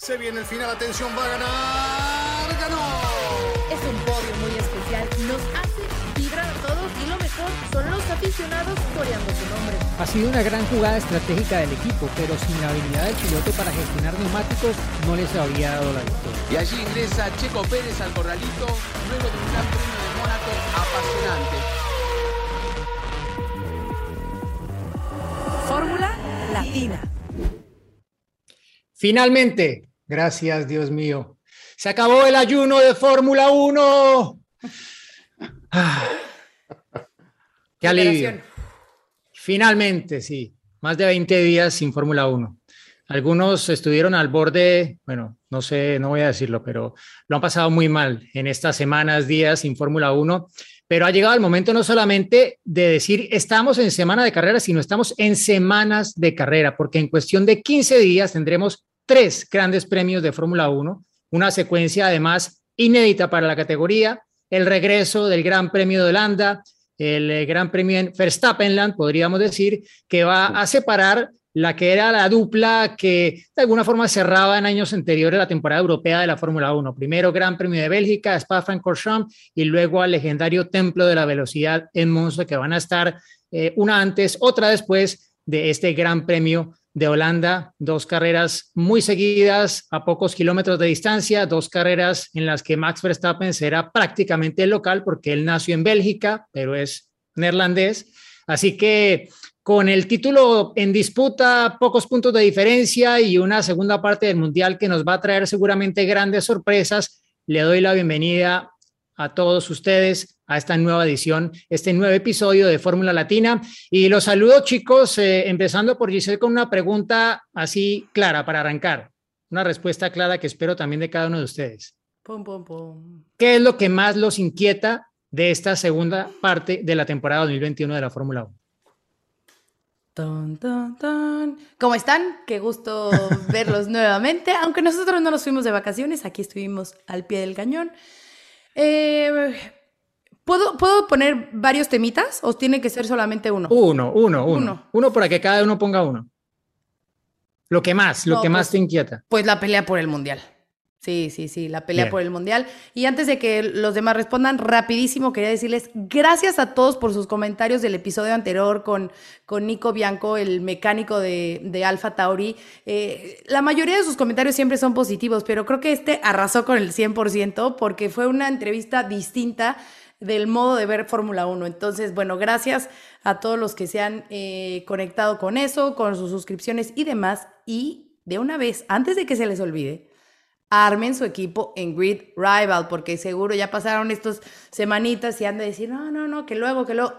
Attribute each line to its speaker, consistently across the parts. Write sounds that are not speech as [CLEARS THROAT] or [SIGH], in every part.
Speaker 1: Se viene el final, atención, va a ganar. ¡Ganó!
Speaker 2: Es un podio muy especial. Nos hace vibrar a todos y lo mejor son los aficionados coreando su nombre.
Speaker 3: Ha sido una gran jugada estratégica del equipo, pero sin la habilidad del piloto para gestionar neumáticos no les habría dado la victoria.
Speaker 4: Y allí ingresa Checo Pérez al corralito luego de un gran premio de Mónaco apasionante.
Speaker 2: Fórmula Latina.
Speaker 3: Finalmente, Gracias, Dios mío. Se acabó el ayuno de Fórmula 1. Ah, qué alivio. Finalmente, sí. Más de 20 días sin Fórmula 1. Algunos estuvieron al borde, bueno, no sé, no voy a decirlo, pero lo han pasado muy mal en estas semanas, días sin Fórmula 1. Pero ha llegado el momento no solamente de decir estamos en semana de carrera, sino estamos en semanas de carrera, porque en cuestión de 15 días tendremos tres grandes premios de Fórmula 1, una secuencia además inédita para la categoría, el regreso del Gran Premio de Holanda, el eh, Gran Premio en Verstappenland, podríamos decir, que va a separar la que era la dupla que de alguna forma cerraba en años anteriores la temporada europea de la Fórmula 1. Primero Gran Premio de Bélgica, Spa-Francorchamps y luego al legendario Templo de la Velocidad en Monza, que van a estar eh, una antes, otra después de este Gran Premio de Holanda, dos carreras muy seguidas a pocos kilómetros de distancia, dos carreras en las que Max Verstappen será prácticamente el local porque él nació en Bélgica, pero es neerlandés. Así que con el título en disputa, pocos puntos de diferencia y una segunda parte del Mundial que nos va a traer seguramente grandes sorpresas, le doy la bienvenida a todos ustedes a esta nueva edición, este nuevo episodio de Fórmula Latina. Y los saludo chicos, eh, empezando por Giselle con una pregunta así clara para arrancar, una respuesta clara que espero también de cada uno de ustedes. ¿Qué es lo que más los inquieta de esta segunda parte de la temporada 2021 de la Fórmula 1?
Speaker 2: ¿Cómo están? Qué gusto [LAUGHS] verlos nuevamente. Aunque nosotros no nos fuimos de vacaciones, aquí estuvimos al pie del cañón. Eh, ¿puedo, ¿Puedo poner varios temitas o tiene que ser solamente uno?
Speaker 3: Uno, uno, uno. Uno, para que cada uno ponga uno. Lo que más, lo que más te inquieta.
Speaker 2: Pues la pelea por el mundial. Sí, sí, sí, la pelea por el mundial. Y antes de que los demás respondan, rapidísimo quería decirles gracias a todos por sus comentarios del episodio anterior con, con Nico Bianco, el mecánico de, de Alfa Tauri. Eh, la mayoría de sus comentarios siempre son positivos, pero creo que este arrasó con el 100% porque fue una entrevista distinta del modo de ver Fórmula 1. Entonces, bueno, gracias a todos los que se han eh, conectado con eso, con sus suscripciones y demás. Y de una vez, antes de que se les olvide, armen su equipo en Grid Rival, porque seguro ya pasaron estas semanitas y han de decir, no, no, no, que luego, que luego,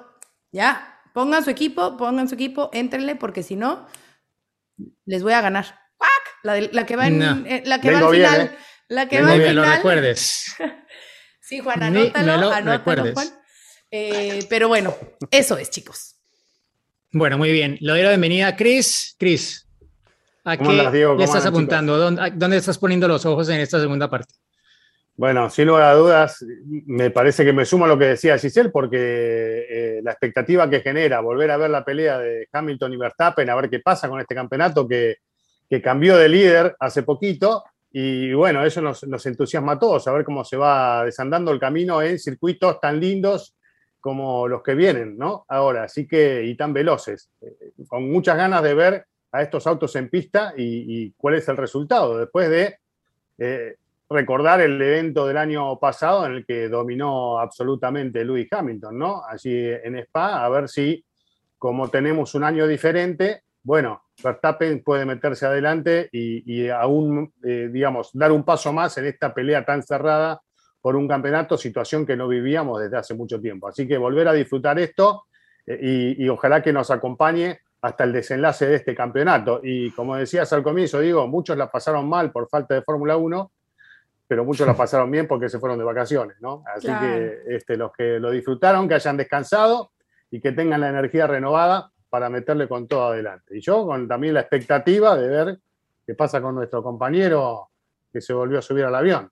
Speaker 2: ya, pongan su equipo, pongan su equipo, éntrenle, porque si no, les voy a ganar. La, la que va en, eh, la que va al final.
Speaker 3: ¿eh?
Speaker 2: La que va al final.
Speaker 3: lo recuerdes. [LAUGHS]
Speaker 2: sí, Juan, anótalo, anótalo, Juan. Eh, pero bueno, eso es, chicos.
Speaker 3: Bueno, muy bien. Le doy la bienvenida a Chris. Chris, ¿A qué le estás apuntando? ¿Dónde, estás poniendo los ojos en esta segunda parte?
Speaker 5: Bueno, sin lugar a dudas, me parece que me sumo a lo que decía Giselle, porque eh, la expectativa que genera volver a ver la pelea de Hamilton y Verstappen, a ver qué pasa con este campeonato que, cambió de líder hace poquito, y bueno, eso nos, entusiasma a todos, a ver cómo se va desandando el camino en circuitos tan lindos como los que vienen, ¿no? Ahora, así que, y tan veloces, eh, con muchas ganas de ver a estos autos en pista y, cuál es el resultado. Después de eh, recordar el evento del año pasado en el que dominó absolutamente Lewis Hamilton, ¿no? Allí en Spa, a ver si, como tenemos un año diferente, bueno, Verstappen puede meterse adelante y, aún, eh, digamos, dar un paso más en esta pelea tan cerrada por un campeonato, situación que no vivíamos desde hace mucho tiempo. Así que volver a disfrutar esto eh, y ojalá que nos acompañe hasta el desenlace de este campeonato. Y como decías al comienzo, digo, muchos la pasaron mal por falta de Fórmula 1, pero muchos la [LAUGHS] pasaron bien porque se fueron de vacaciones, ¿no? Así que este, los que lo disfrutaron, que hayan descansado y que tengan la energía renovada para meterle con todo adelante. Y yo con también la expectativa de ver qué pasa con nuestro compañero que se volvió a subir al avión.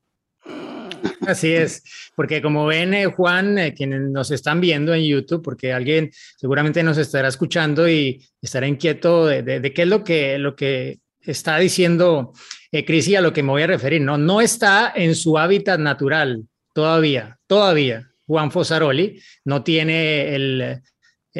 Speaker 3: Así es, porque como ven, eh, Juan, eh, quienes nos están viendo en YouTube, porque alguien seguramente nos estará escuchando y estará inquieto de, qué es lo que, lo que está diciendo eh, Cris y a lo que me voy a referir. No, no está en su hábitat natural todavía, todavía. Juan Fosaroli no tiene el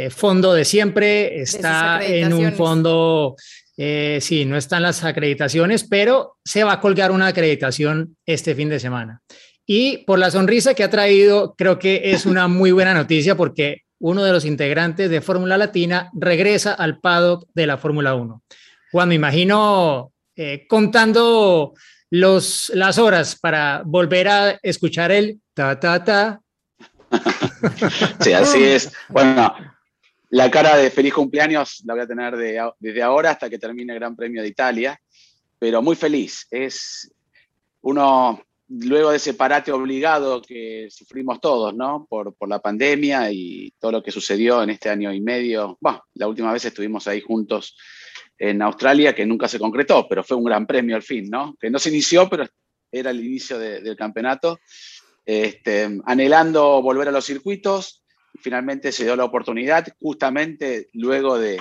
Speaker 3: fondo de siempre, está en un fondo eh, sí, no están las acreditaciones, pero se va a colgar una acreditación este fin de semana. Y por la sonrisa que ha traído, creo que es una [LAUGHS] muy buena noticia porque uno de los integrantes de Fórmula Latina regresa al paddock de la Fórmula 1. Juan, me imagino eh, contando los, las horas para volver a escuchar el ta, ta, ta. [LAUGHS]
Speaker 6: Sí, así es. Bueno, la cara de feliz cumpleaños la voy a tener desde ahora hasta que termine el Gran Premio de Italia, pero muy feliz. Es uno, luego de ese parate obligado que sufrimos todos, ¿no? Por, la pandemia y todo lo que sucedió en este año y medio. Bueno, la última vez estuvimos ahí juntos en Australia, que nunca se concretó, pero fue un gran premio al fin, ¿no? Que no se inició, pero era el inicio del campeonato. Este, anhelando volver a los circuitos, finalmente se dio la oportunidad, justamente luego de,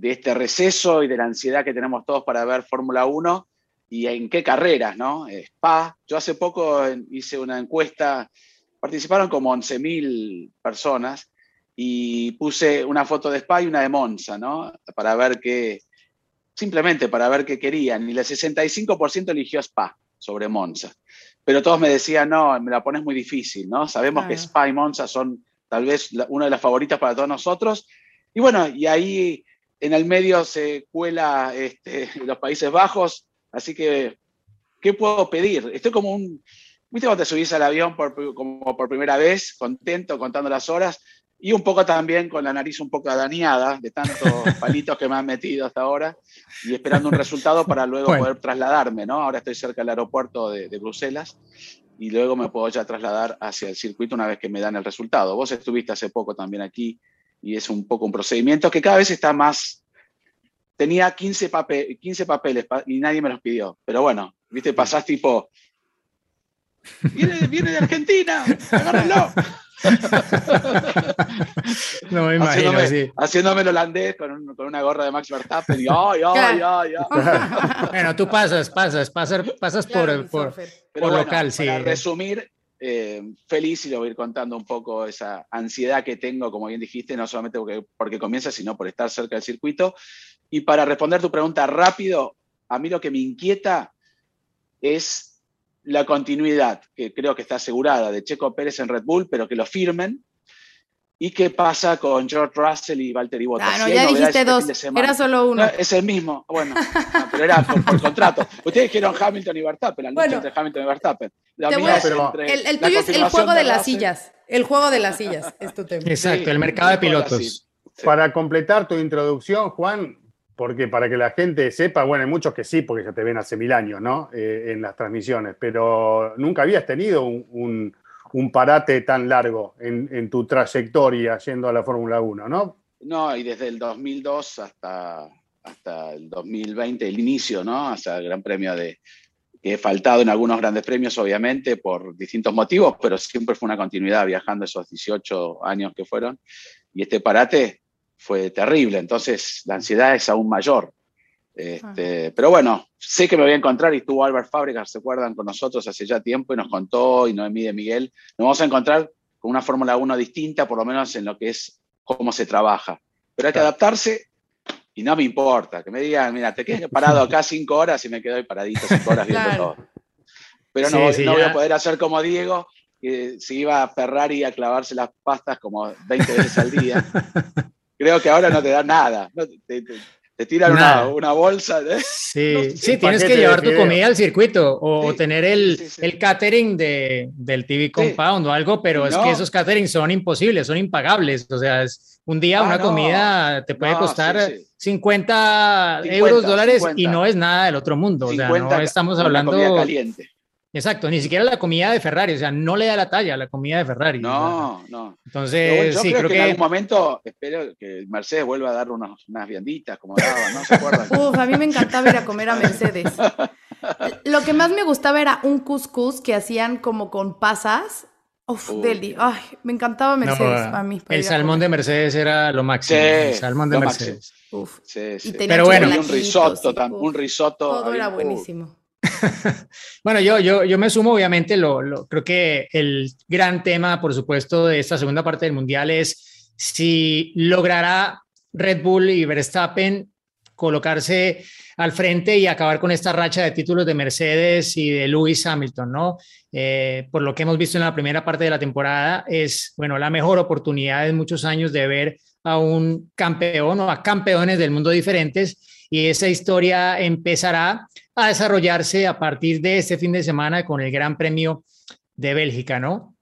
Speaker 6: este receso y de la ansiedad que tenemos todos para ver Fórmula 1 y en qué carreras, ¿no? Spa, yo hace poco hice una encuesta, participaron como 11.000 personas y puse una foto de Spa y una de Monza, ¿no? Para ver qué, simplemente para ver qué querían. Y el 65% eligió Spa sobre Monza. Pero todos me decían, no, me la pones muy difícil, ¿no? Sabemos que Spa y Monza son tal vez una de las favoritas para todos nosotros. Y bueno, y ahí en el medio se cuela este, [LAUGHS] los Países Bajos, así que, ¿qué puedo pedir? Estoy como un, ¿viste cuando te subís al avión por, como por primera vez, contento, contando las horas? Y un poco también con la nariz un poco dañada de tantos [LAUGHS] palitos que me han metido hasta ahora y esperando un resultado para luego poder trasladarme, ¿no? Ahora estoy cerca del aeropuerto de, de Bruselas y luego me puedo ya trasladar hacia el circuito una vez que me dan el resultado. Vos estuviste hace poco también aquí y es un poco un procedimiento que cada vez está más... Tenía 15, 15 papeles y nadie me los pidió, pero bueno, viste, pasás tipo... Viene, viene de Argentina, agárrenlo. [LAUGHS]
Speaker 3: no me imagino,
Speaker 6: haciéndome, haciéndome el holandés con, con, una gorra de Max Verstappen y ay, ay, ay, ay. [LAUGHS]
Speaker 3: bueno, tú pasas, pasas, pasas, pasas por, por, por local, sí.
Speaker 6: Para resumir, eh, feliz y lo voy a ir contando un poco esa ansiedad que tengo, como bien dijiste, no solamente porque, porque comienza, sino por estar cerca del circuito. Y para responder tu pregunta rápido, a mí lo que me inquieta es la continuidad, que creo que está asegurada, de Checo Pérez en Red Bull, pero que lo firmen. ¿Y qué pasa con George Russell y Valtteri Bottas?
Speaker 2: Ah, no, ya dijiste este dos, era solo uno.
Speaker 6: es el mismo, bueno, pero era por, contrato. Ustedes dijeron Hamilton y Verstappen, la lucha entre Hamilton y Verstappen.
Speaker 2: el, tuyo es el juego de, las sillas, el juego de las sillas es tu tema.
Speaker 3: Exacto, el mercado de pilotos.
Speaker 5: Para completar tu introducción, Juan, porque para que la gente sepa, bueno, hay muchos que sí, porque ya te ven hace mil años, ¿no? Eh, en las transmisiones, pero nunca habías tenido un, parate tan largo en, tu trayectoria yendo a la Fórmula 1, ¿no?
Speaker 6: No, y desde el 2002 hasta, hasta el 2020, el inicio, ¿no? Hasta el Gran Premio de, que he faltado en algunos grandes premios, obviamente, por distintos motivos, pero siempre fue una continuidad viajando esos 18 años que fueron. Y este parate fue terrible, entonces la ansiedad es aún mayor. Este, pero bueno, sé que me voy a encontrar y estuvo Albert Fábricas, ¿se acuerdan? Con nosotros hace ya tiempo y nos contó, y Noemí de Miguel, nos vamos a encontrar con una Fórmula 1 distinta, por lo menos en lo que es cómo se trabaja. Pero hay que adaptarse y no me importa, que me digan, mira, te quedas parado acá cinco horas y me quedo ahí paradito cinco horas viendo todo. Pero no, no voy a poder hacer como Diego, que se iba a Ferrari a clavarse las pastas como 20 veces al día. [LAUGHS] creo que ahora no te da nada. Te, tiran una, bolsa.
Speaker 3: Sí, sí tienes que llevar tu comida al circuito o tener el, el catering de, del TV Compound o algo, pero es que esos caterings son imposibles, son impagables. O sea, es un día ah, una comida te puede costar 50, euros, dólares y no es nada del otro mundo. o sea, no estamos hablando.
Speaker 6: Caliente.
Speaker 3: Exacto, ni siquiera la comida de Ferrari, o sea, no le da la talla a la comida de Ferrari.
Speaker 6: No, no.
Speaker 3: Entonces,
Speaker 6: yo
Speaker 3: sí,
Speaker 6: creo, que, en algún momento espero que Mercedes vuelva a dar unas vianditas como daba, ¿no? ¿Se acuerdan? [LAUGHS]
Speaker 2: Uf, a mí me encantaba ir a comer a Mercedes. Lo que más me gustaba era un couscous que hacían como con pasas. Uf, deli. Ay, me encantaba Mercedes a mí.
Speaker 3: El salmón de Mercedes era lo máximo. Sí, el salmón de Mercedes.
Speaker 2: Uf.
Speaker 6: Sí, sí.
Speaker 3: Pero bueno,
Speaker 6: un risotto, un risotto.
Speaker 2: Todo era buenísimo. [LAUGHS]
Speaker 3: bueno, yo, yo, yo me sumo, obviamente, lo, creo que el gran tema, por supuesto, de esta segunda parte del Mundial es si logrará Red Bull y Verstappen colocarse al frente y acabar con esta racha de títulos de Mercedes y de Lewis Hamilton, ¿no? Eh, por lo que hemos visto en la primera parte de la temporada, es, bueno, la mejor oportunidad en muchos años de ver a un campeón o a campeones del mundo diferentes y esa historia empezará a desarrollarse a partir de este fin de semana con el Gran Premio de Bélgica, ¿no?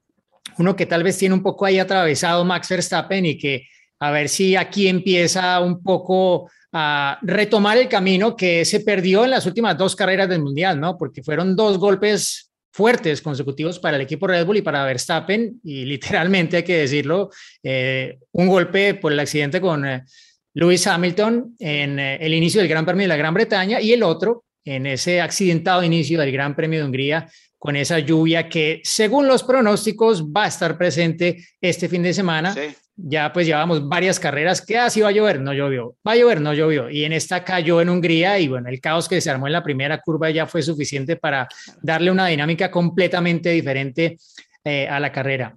Speaker 3: Uno que tal vez tiene un poco ahí atravesado Max Verstappen y que a ver si aquí empieza un poco a retomar el camino que se perdió en las últimas dos carreras del Mundial, ¿no? Porque fueron dos golpes fuertes consecutivos para el equipo Red Bull y para Verstappen, y literalmente hay que decirlo, eh, un golpe por el accidente con eh, Lewis Hamilton en eh, el inicio del Gran Premio de la Gran Bretaña y el otro en ese accidentado inicio del Gran Premio de Hungría con esa lluvia que según los pronósticos va a estar presente este fin de semana. Ya pues llevamos varias carreras que así ah, va a llover, no llovió, va a llover, no llovió. Y en esta cayó en Hungría y bueno, el caos que se armó en la primera curva ya fue suficiente para darle una dinámica completamente diferente eh, a la carrera.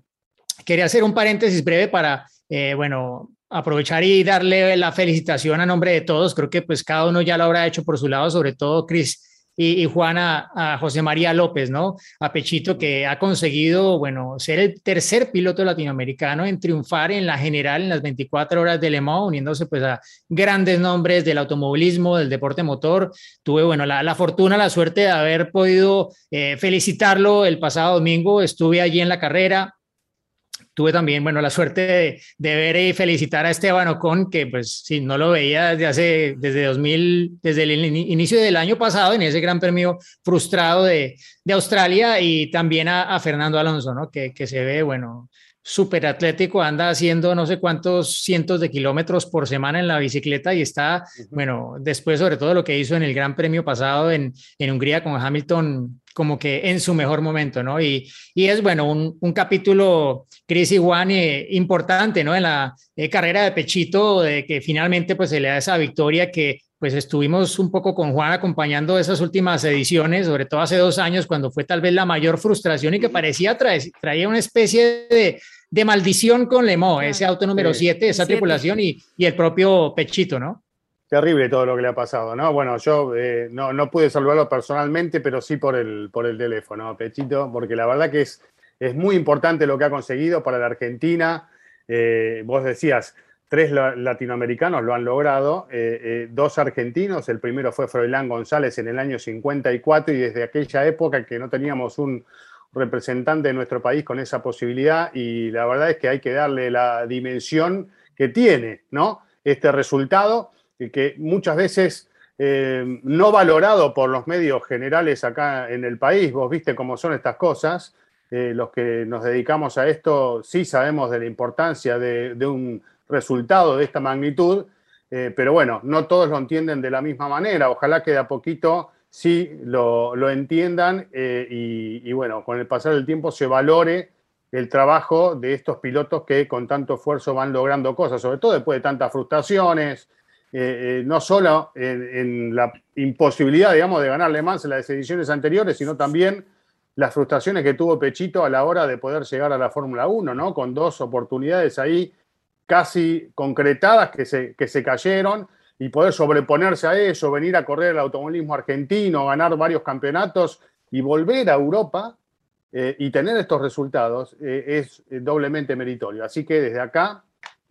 Speaker 3: Quería hacer un paréntesis breve para, eh, bueno, aprovechar y darle la felicitación a nombre de todos. Creo que pues cada uno ya lo habrá hecho por su lado, sobre todo Cris y, Juana a José María López, ¿no? A Pechito que ha conseguido, bueno, ser el tercer piloto latinoamericano en triunfar en la general en las 24 horas de Le uniéndose pues a grandes nombres del automovilismo, del deporte motor. Tuve, bueno, la, fortuna, la suerte de haber podido eh, felicitarlo el pasado domingo. Estuve allí en la carrera, tuve también, bueno, la suerte de, ver y felicitar a Esteban Ocon, que pues si no lo veía desde hace, desde 2000, desde el inicio del año pasado, en ese gran premio frustrado de, de Australia, y también a, Fernando Alonso, ¿no? Que, que se ve, bueno, súper atlético, anda haciendo no sé cuántos cientos de kilómetros por semana en la bicicleta y está, bueno, después sobre todo lo que hizo en el Gran Premio pasado en, en Hungría con Hamilton, como que en su mejor momento, ¿no? Y, y es, bueno, un, un capítulo, Chris y Juan, eh, importante, ¿no? En la eh, carrera de Pechito, de que finalmente pues se le da esa victoria que pues estuvimos un poco con Juan acompañando esas últimas ediciones, sobre todo hace dos años, cuando fue tal vez la mayor frustración y que parecía traía una especie de, de maldición con Lemo, ese auto número 7, esa tripulación y, y, el propio Pechito, ¿no?
Speaker 5: Terrible todo lo que le ha pasado, ¿no? Bueno, yo eh, no, no, pude saludarlo personalmente, pero sí por el, por el teléfono, Pechito, porque la verdad que es, es muy importante lo que ha conseguido para la Argentina. Eh, vos decías, tres latinoamericanos lo han logrado, eh, dos argentinos, el primero fue Froilán González en el año 54 y desde aquella época que no teníamos un representante de nuestro país con esa posibilidad y la verdad es que hay que darle la dimensión que tiene, ¿no? Este resultado que muchas veces eh, no valorado por los medios generales acá en el país. Vos viste cómo son estas cosas. Eh, los que nos dedicamos a esto sí sabemos de la importancia de, un resultado de esta magnitud, eh, pero bueno, no todos lo entienden de la misma manera. Ojalá que de a poquito sí lo, entiendan y, y, bueno, con el pasar del tiempo se valore el trabajo de estos pilotos que con tanto esfuerzo van logrando cosas, sobre todo después de tantas frustraciones, eh, eh, no solo en, la imposibilidad, digamos, de ganarle más en las ediciones anteriores, sino también las frustraciones que tuvo Pechito a la hora de poder llegar a la Fórmula 1, ¿no? Con dos oportunidades ahí casi concretadas que se, que se cayeron y poder sobreponerse a eso, venir a correr el automovilismo argentino, ganar varios campeonatos y volver a Europa eh, y tener estos resultados es doblemente meritorio. Así que desde acá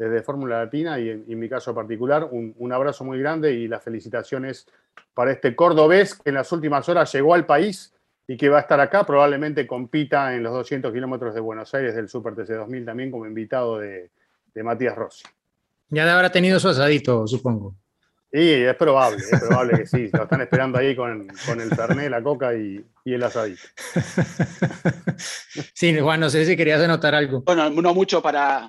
Speaker 5: desde Fórmula Latina y en, mi caso particular, un, abrazo muy grande y las felicitaciones para este cordobés que en las últimas horas llegó al país y que va a estar acá, probablemente compita en los 200 kilómetros de Buenos Aires del Super TC 2000 también como invitado de, Matías Rossi.
Speaker 3: Ya de habrá tenido su asadito, supongo.
Speaker 5: Sí, es probable, es probable que sí. Lo están esperando ahí con, el Fernet, la coca y, el asadito. [LAUGHS]
Speaker 3: Sí, Juan, no sé si querías anotar algo.
Speaker 6: Bueno, no mucho para...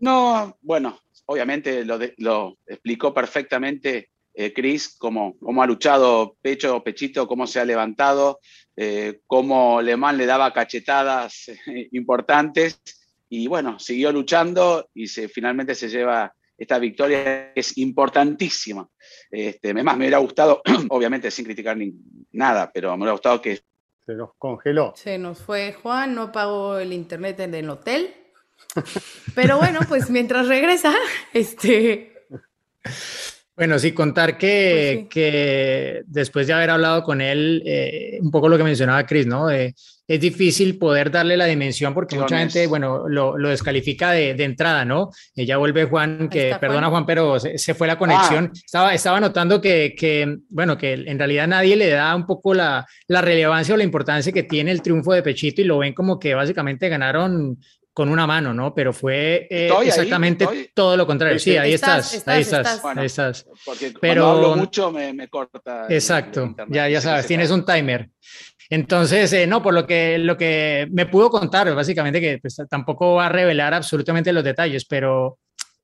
Speaker 6: No, bueno, obviamente lo, lo explicó perfectamente eh, Chris, cómo, cómo, ha luchado pecho, pechito, cómo se ha levantado, eh, cómo Le Mans le daba cachetadas importantes y bueno, siguió luchando y se, finalmente se lleva esta victoria que es importantísima. Este, más, me hubiera gustado, [CLEARS THROAT] obviamente sin criticar ni, nada, pero me hubiera gustado que...
Speaker 5: Se nos congeló.
Speaker 2: Se nos fue Juan, no pagó el internet en el hotel. Pero bueno, pues mientras regresa, este...
Speaker 3: Bueno, sí, contar que, pues que después de haber hablado con él, eh, un poco lo que mencionaba Chris, ¿no? es difícil poder darle la dimensión porque mucha gente, bueno, lo, lo descalifica de, de, entrada, ¿no? Ella vuelve Juan, que perdona Juan. pero se, fue la conexión. Ah. Estaba, estaba notando que, que, bueno, que en realidad nadie le da un poco la, la relevancia o la importancia que tiene el triunfo de Pechito y lo ven como que básicamente ganaron con una mano, ¿no? Pero fue eh, exactamente todo lo contrario. Sí, ahí estás, ahí estás, ahí estás.
Speaker 6: Porque Pero hablo mucho me, corta.
Speaker 3: Exacto, ya, ya sabes, tienes un timer. Entonces, eh, no, por lo que, lo que me pudo contar, básicamente que pues, tampoco va a revelar absolutamente los detalles, pero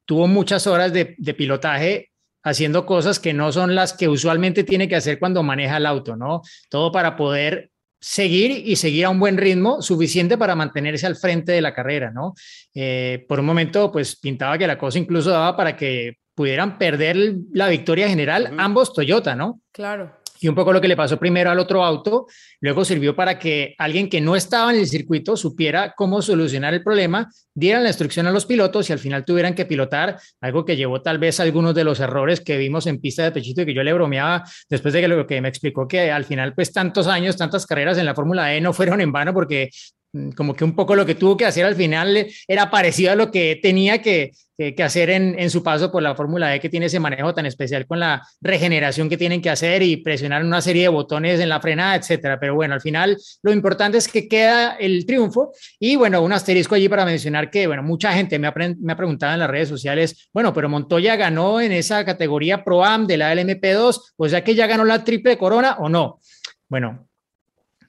Speaker 3: tuvo muchas horas de, de pilotaje haciendo cosas que no son las que usualmente tiene que hacer cuando maneja el auto, ¿no? Todo para poder seguir y seguir a un buen ritmo suficiente para mantenerse al frente de la carrera, ¿no? Eh, por un momento, pues pintaba que la cosa incluso daba para que pudieran perder la victoria general ambos Toyota, ¿no?
Speaker 2: Claro
Speaker 3: y un poco lo que le pasó primero al otro auto, luego sirvió para que alguien que no estaba en el circuito supiera cómo solucionar el problema, dieran la instrucción a los pilotos y al final tuvieran que pilotar, algo que llevó tal vez a algunos de los errores que vimos en pista de Pechito y que yo le bromeaba después de que lo que me explicó que al final pues tantos años, tantas carreras en la Fórmula E no fueron en vano porque Mm, como que un poco lo que tuvo que hacer al final era parecido a lo que tenía que, que, hacer en, en, su paso por la Fórmula E, que tiene ese manejo tan especial con la regeneración que tienen que hacer y presionar una serie de botones en la frenada, etcétera. Pero bueno, al final lo importante es que queda el triunfo. Y bueno, un asterisco allí para mencionar que, bueno, mucha gente me ha, me ha preguntado en las redes sociales, bueno, pero Montoya ganó en esa categoría Pro Am de la LMP2, o sea que ya ganó la triple corona o no. Bueno,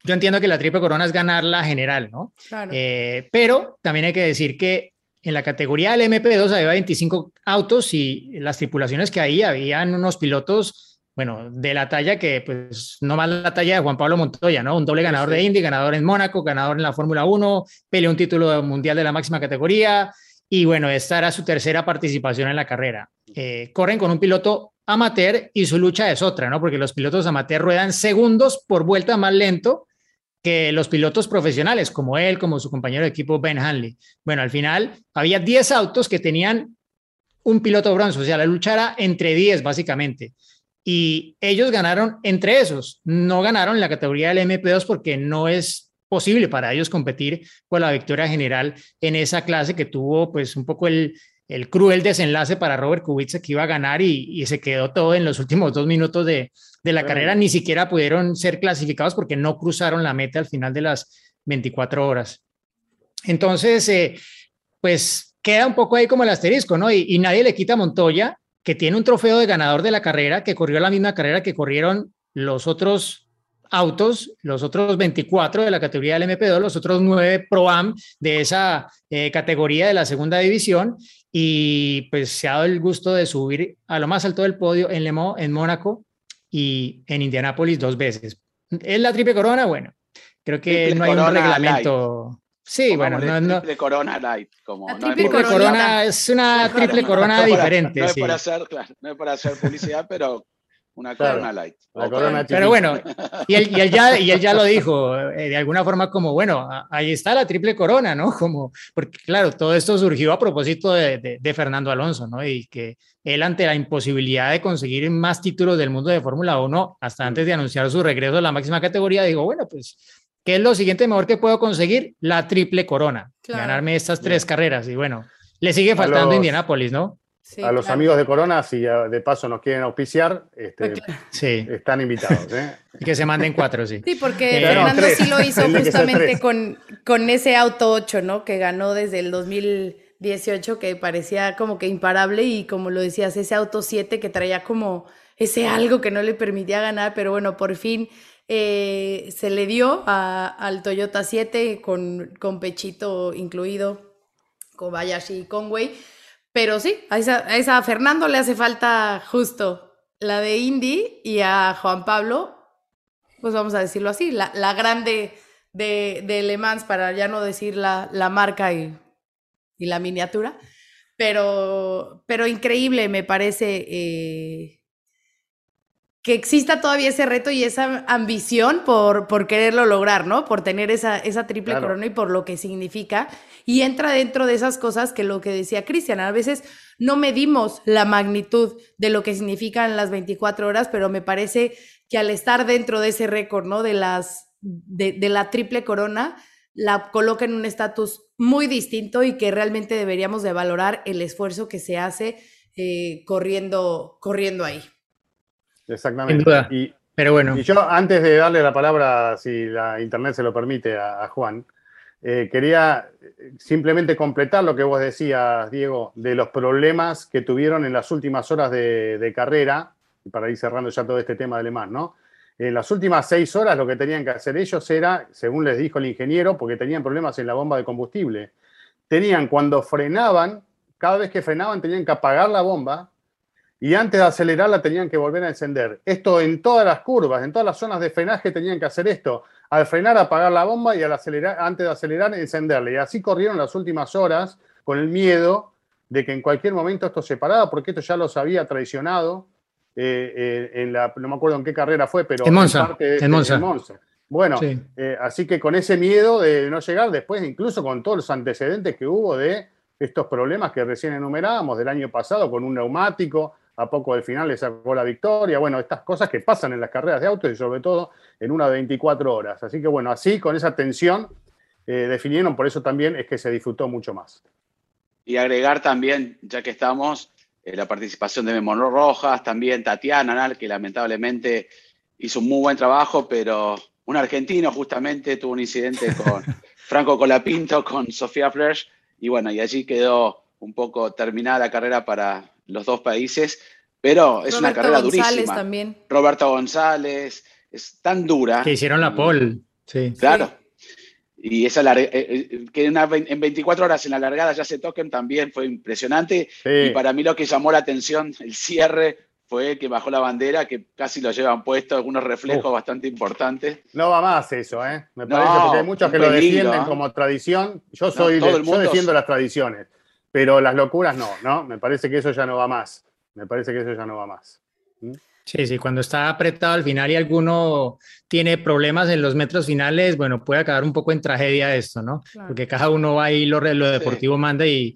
Speaker 3: yo entiendo que la triple corona es ganar la general, ¿no? Eh, pero también hay que decir que en la categoría del MP2 había 25 autos y las tripulaciones que ahí habían unos pilotos, bueno, de la talla que, pues, no más la talla de Juan Pablo Montoya, ¿no? Un doble ganador de Indy, ganador en Mónaco, ganador en la Fórmula 1, peleó un título mundial de la máxima categoría y, bueno, esta era su tercera participación en la carrera. Eh, corren con un piloto amateur y su lucha es otra, ¿no? Porque los pilotos amateur ruedan segundos por vuelta más lento que los pilotos profesionales, como él, como su compañero de equipo Ben Hanley. Bueno, al final había 10 autos que tenían un piloto bronce, o sea, la lucha era entre 10 básicamente. Y ellos ganaron entre esos, no ganaron la categoría del MP2 porque no es posible para ellos competir por la victoria general en esa clase que tuvo pues un poco el, el cruel desenlace para Robert Kubica que iba a ganar y, se quedó todo en los últimos dos minutos de, la carrera. Ni siquiera pudieron ser clasificados porque no cruzaron la meta al final de las 24 horas. Entonces, eh, pues queda un poco ahí como el asterisco, ¿no? Y, nadie le quita a Montoya, que tiene un trofeo de ganador de la carrera, que corrió la misma carrera que corrieron los otros autos, los otros 24 de la categoría del MP2, los otros 9 Pro Am de esa eh, categoría de la segunda división y pues se ha dado el gusto de subir a lo más alto del podio en Le en Mónaco y en Indianápolis dos veces. ¿Es la triple corona? Bueno, creo que no hay un reglamento. Sí, bueno,
Speaker 6: no, triple corona light. Como,
Speaker 3: triple corona es una triple corona diferente.
Speaker 6: No es, para hacer, no es para hacer publicidad, pero una corona light.
Speaker 3: Pero bueno, y él, y, él ya, y él ya lo dijo, eh, de alguna forma como, bueno, ahí está la triple corona, ¿no? [LAUGHS] Como, porque claro, todo esto surgió a propósito de, de, Fernando Alonso, ¿no? Y que él ante la imposibilidad de conseguir más títulos del mundo de Fórmula 1, hasta antes de anunciar su regreso a la máxima categoría, dijo, bueno, pues, ¿qué es lo siguiente mejor que puedo conseguir? La triple corona, ganarme estas tres carreras. Y bueno, le sigue faltando Indianápolis, ¿no?
Speaker 5: A los amigos de Corona, si de paso nos quieren auspiciar, este, están invitados. ¿eh? [LAUGHS]
Speaker 3: que se manden cuatro, sí.
Speaker 2: Sí, porque Fernando sí lo hizo justamente con, con ese auto 8, ¿no? Que ganó desde el 2000, 18 que parecía como que imparable y como lo decías, ese auto 7 que traía como ese algo que no le permitía ganar, pero bueno, por fin eh, se le dio al Toyota 7 con, con pechito incluido, Kobayashi y Conway. Pero sí, a esa, a esa Fernando le hace falta justo la de Indy y a Juan Pablo, pues vamos a decirlo así, la, la grande de, de, Le Mans, para ya no decir la, la marca y, y, la miniatura. Pero, pero increíble, me parece. Eh, que exista todavía ese reto y esa ambición por, por quererlo lograr, ¿no? Por tener esa, esa triple corona y por lo que significa. Y entra dentro de esas cosas que lo que decía Cristian, a veces no medimos la magnitud de lo que significan las 24 horas, pero me parece que al estar dentro de ese récord, ¿no? De las, de, de la triple corona, la coloca en un estatus muy distinto y que realmente deberíamos de valorar el esfuerzo que se hace eh, corriendo, corriendo ahí.
Speaker 5: Exactamente. Y, pero bueno. Y yo, antes de darle la palabra, si la internet se lo permite, a, Juan, eh, quería simplemente completar lo que vos decías, Diego, de los problemas que tuvieron en las últimas horas de, carrera, para ir cerrando ya todo este tema de alemán, ¿no? En las últimas seis horas lo que tenían que hacer ellos era, según les dijo el ingeniero, porque tenían problemas en la bomba de combustible, tenían cuando frenaban, cada vez que frenaban tenían que apagar la bomba y antes de acelerar la tenían que volver a encender. Esto en todas las curvas, en todas las zonas de frenaje tenían que hacer esto. Al frenar, apagar la bomba y al acelerar, antes de acelerar, encenderla. Y así corrieron las últimas horas con el miedo de que en cualquier momento esto se parara, porque esto ya los había traicionado. Eh, eh, en la, no me acuerdo en qué carrera fue, pero
Speaker 3: en Monza. En, Monza.
Speaker 5: Bueno, eh, así que con ese miedo de no llegar después, incluso con todos los antecedentes que hubo de estos problemas que recién enumerábamos del año pasado con un neumático, a poco del final le sacó la victoria. Bueno, estas cosas que pasan en las carreras de autos y sobre todo en una de 24 horas. Así que bueno, así con esa tensión eh, definieron, por eso también es que se disfrutó mucho más.
Speaker 6: Y agregar también, ya que estamos, eh, la participación de Memo Rojas, también Tatiana, que lamentablemente hizo un muy buen trabajo, pero un argentino justamente tuvo un incidente [LAUGHS] con Franco Colapinto, con Sofía Flesch, y bueno, y allí quedó un poco terminada la carrera para los dos países, pero es una carrera durísima.
Speaker 2: También.
Speaker 6: Roberto González, es tan dura.
Speaker 3: Que hicieron la pole, sí.
Speaker 6: Claro. Y esa eh, eh, que en 24 horas en la largada ya se toquen también fue impresionante. Y para mí lo que llamó la atención, el cierre, fue que bajó la bandera, que casi lo llevan puesto, algunos reflejos bastante importantes.
Speaker 5: No va más eso, ¿eh? Me parece, porque hay muchos que lo defienden ¿eh? como tradición. Yo soy yo defiendo las tradiciones pero las locuras no, ¿no? Me parece que eso ya no va más. Me parece que eso ya no va más. ¿Mm?
Speaker 3: Sí, sí, cuando está apretado al final y alguno tiene problemas en los metros finales, bueno, puede acabar un poco en tragedia esto, ¿no? Porque cada uno va ahí, lo, lo deportivo manda y,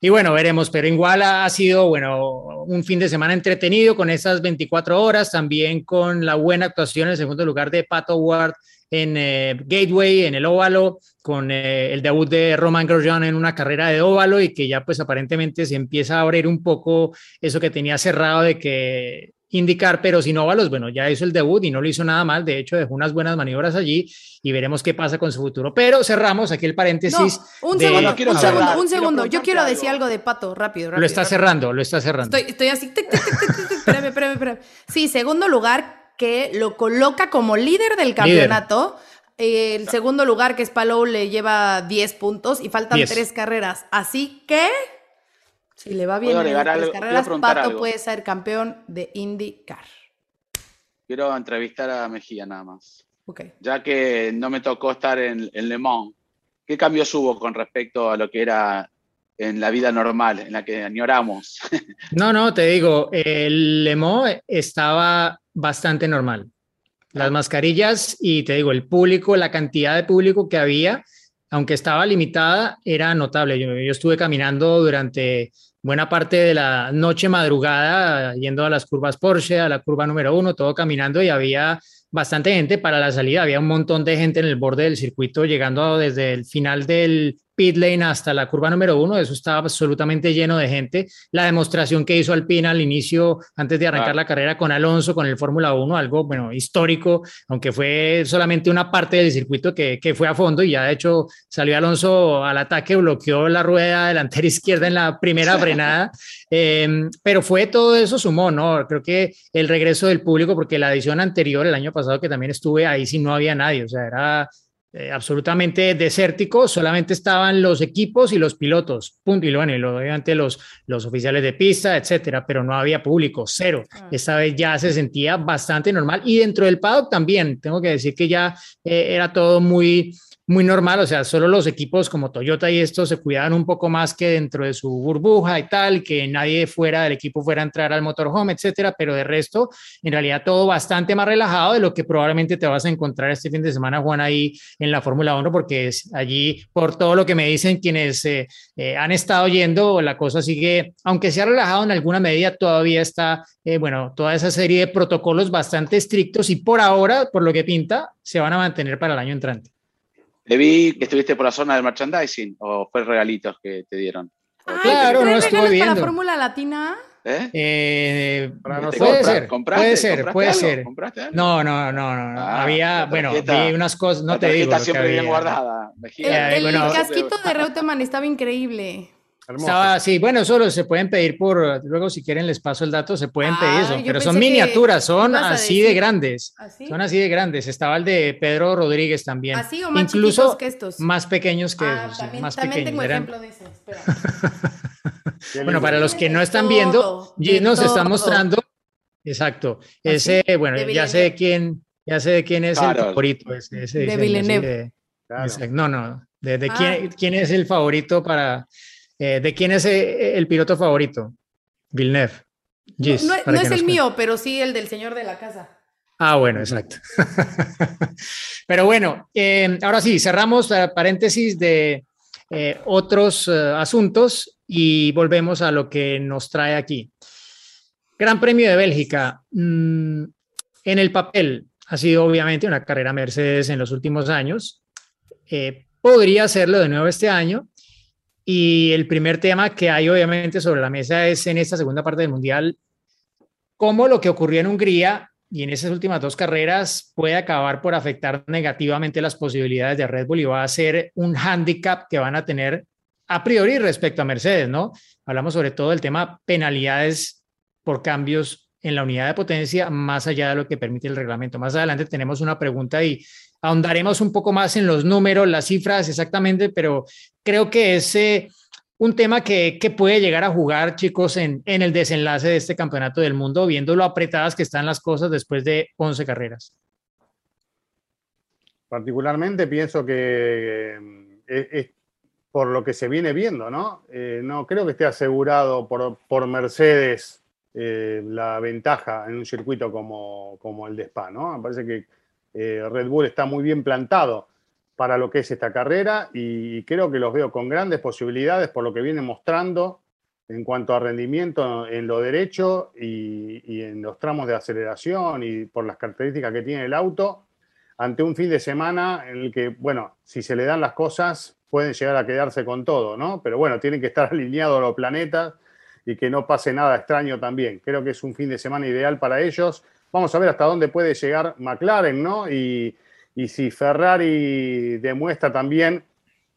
Speaker 3: y bueno, veremos, pero igual ha sido, bueno, un fin de semana entretenido con esas 24 horas, también con la buena actuación en el segundo lugar de Pato Ward en eh, Gateway, en el óvalo, con eh, el debut de Roman Grosjean en una carrera de óvalo y que ya pues aparentemente se empieza a abrir un poco eso que tenía cerrado de que indicar, pero sin óvalos, bueno, ya hizo el debut y no lo hizo nada mal, de hecho dejó unas buenas maniobras allí y veremos qué pasa con su futuro. Pero cerramos aquí el paréntesis.
Speaker 2: un segundo, un segundo, un segundo, yo quiero decir algo de Pato, rápido, rápido.
Speaker 3: Lo está cerrando, lo está cerrando.
Speaker 2: Estoy, estoy así, espérame, espérame, espérame. Sí, segundo lugar, que lo coloca como líder del campeonato. el segundo lugar, que es Palou, le lleva 10 puntos y faltan tres carreras. Así que, si le va bien en las tres carreras, Pato puede ser campeón de IndyCar.
Speaker 6: Quiero entrevistar a Mejía nada más. Okay. Ya que no me tocó estar en, en Le Mans, ¿qué cambios hubo con respecto a lo que era en la vida normal, en la que añoramos? [LAUGHS]
Speaker 3: No, no, te digo, el Le Mans estaba bastante normal. Las mascarillas y te digo, el público, la cantidad de público que había, aunque estaba limitada, era notable. Yo, estuve caminando durante buena parte de la noche madrugada, yendo a las curvas Porsche, a la curva número uno, todo caminando y había bastante gente para la salida. Había un montón de gente en el borde del circuito llegando desde el final del pit lane hasta la curva número uno, eso estaba absolutamente lleno de gente. La demostración que hizo Alpine al inicio, antes de arrancar la carrera con Alonso, con el Fórmula 1, algo, bueno, histórico, aunque fue solamente una parte del circuito que, que fue a fondo y ya de hecho salió Alonso al ataque, bloqueó la rueda delantera [LAUGHS] izquierda en la primera frenada, [LAUGHS] em, pero fue todo eso sumó, ¿no? Creo que el regreso del público, porque la edición anterior, el año pasado que también estuve ahí, sí no había nadie, o sea, era eh, absolutamente desértico, solamente estaban los equipos y los pilotos, punto, y bueno, y obviamente los, los oficiales de pista, etcétera, pero no había público, cero. Ah. Esta vez ya se sentía bastante normal y dentro del paddock también, tengo que decir que ya eh, era todo muy muy normal, o sea, solo los equipos como Toyota y estos se cuidaban un poco más que dentro de su burbuja y tal, que nadie fuera del equipo fuera a entrar al motorhome, etcétera, pero de resto, en realidad todo bastante más relajado de lo que probablemente te vas a encontrar este fin de semana, Juan, ahí en la Fórmula 1, porque es allí, por todo lo que me dicen quienes eh, eh, han estado yendo, la cosa sigue, aunque se ha relajado en alguna medida, todavía está, eh, bueno, toda esa serie de protocolos bastante estrictos y por ahora, por lo que pinta, se van a mantener para el año entrante.
Speaker 6: Te vi que estuviste por la zona del merchandising o fue regalitos que te dieron.
Speaker 2: claro, no estuve viendo. para Fórmula Latina?
Speaker 3: ¿Eh? eh puede, ser, puede ser, puede ser, No, no, no, no. Ah, había, bueno, vi unas cosas, no te digo.
Speaker 6: siempre bien guardada.
Speaker 2: El, el casquito de Reutemann estaba increíble.
Speaker 3: Estaba, sí, bueno, solo se pueden pedir por, luego si quieren les paso el dato, se pueden pedir eso, pero son miniaturas, son así de grandes, son así de grandes. Estaba el de Pedro Rodríguez también.
Speaker 2: Así o más incluso que estos.
Speaker 3: Más pequeños que ah,
Speaker 2: también,
Speaker 3: más
Speaker 2: también tengo ejemplo de ese, [LAUGHS]
Speaker 3: bueno, para los que no están viendo, nos está mostrando, exacto, ¿Ah, ese, bueno, ya sé de quién, ya sé de quién es el favorito. Ese, ese,
Speaker 2: de Villeneuve.
Speaker 3: No, no, de, de quién, ah. quién es el favorito para eh, ¿De quién es eh, el piloto favorito? Villeneuve.
Speaker 2: no, es el mío, pero sí el del señor de la casa.
Speaker 3: Ah, bueno, exacto. [LAUGHS] pero bueno, eh, ahora sí, cerramos la paréntesis de otros asuntos y volvemos a lo que nos trae aquí. Gran Premio de Bélgica. Mm, en el papel ha sido obviamente una carrera Mercedes en los últimos años. podría serlo de nuevo este año, y el primer tema que hay obviamente sobre la mesa es en esta segunda parte del Mundial, cómo lo que ocurrió en Hungría y en esas últimas dos carreras puede acabar por afectar negativamente las posibilidades de Red Bull y va a ser un hándicap que van a tener a priori respecto a Mercedes, ¿no? Hablamos sobre todo del tema penalidades por cambios en la unidad de potencia más allá de lo que permite el reglamento. Más adelante tenemos una pregunta y ahondaremos un poco más en los números, las cifras exactamente, pero creo que es eh, un tema que, puede llegar a jugar, chicos, en, el desenlace de este campeonato del mundo, viendo lo apretadas que están las cosas después de 11 carreras.
Speaker 5: Particularmente pienso que eh, por lo que se viene viendo, ¿no? Eh, no creo que esté asegurado por, por Mercedes la ventaja en un circuito como, como el de Spa, ¿no? Me parece que eh, Red Bull está muy bien plantado para lo que es esta carrera y creo que los veo con grandes posibilidades por lo que viene mostrando en cuanto a rendimiento en lo derecho y, en los tramos de aceleración y por las características que tiene el auto, ante un fin de semana en el que, bueno, si se le dan las cosas, pueden llegar a quedarse con todo, ¿no? Pero bueno, tienen que estar [LAUGHS] alineados los planetas y que no pase nada extraño también. Creo que es un fin de semana ideal para ellos Vamos a ver hasta dónde puede llegar McLaren, ¿no? Y, si Ferrari demuestra también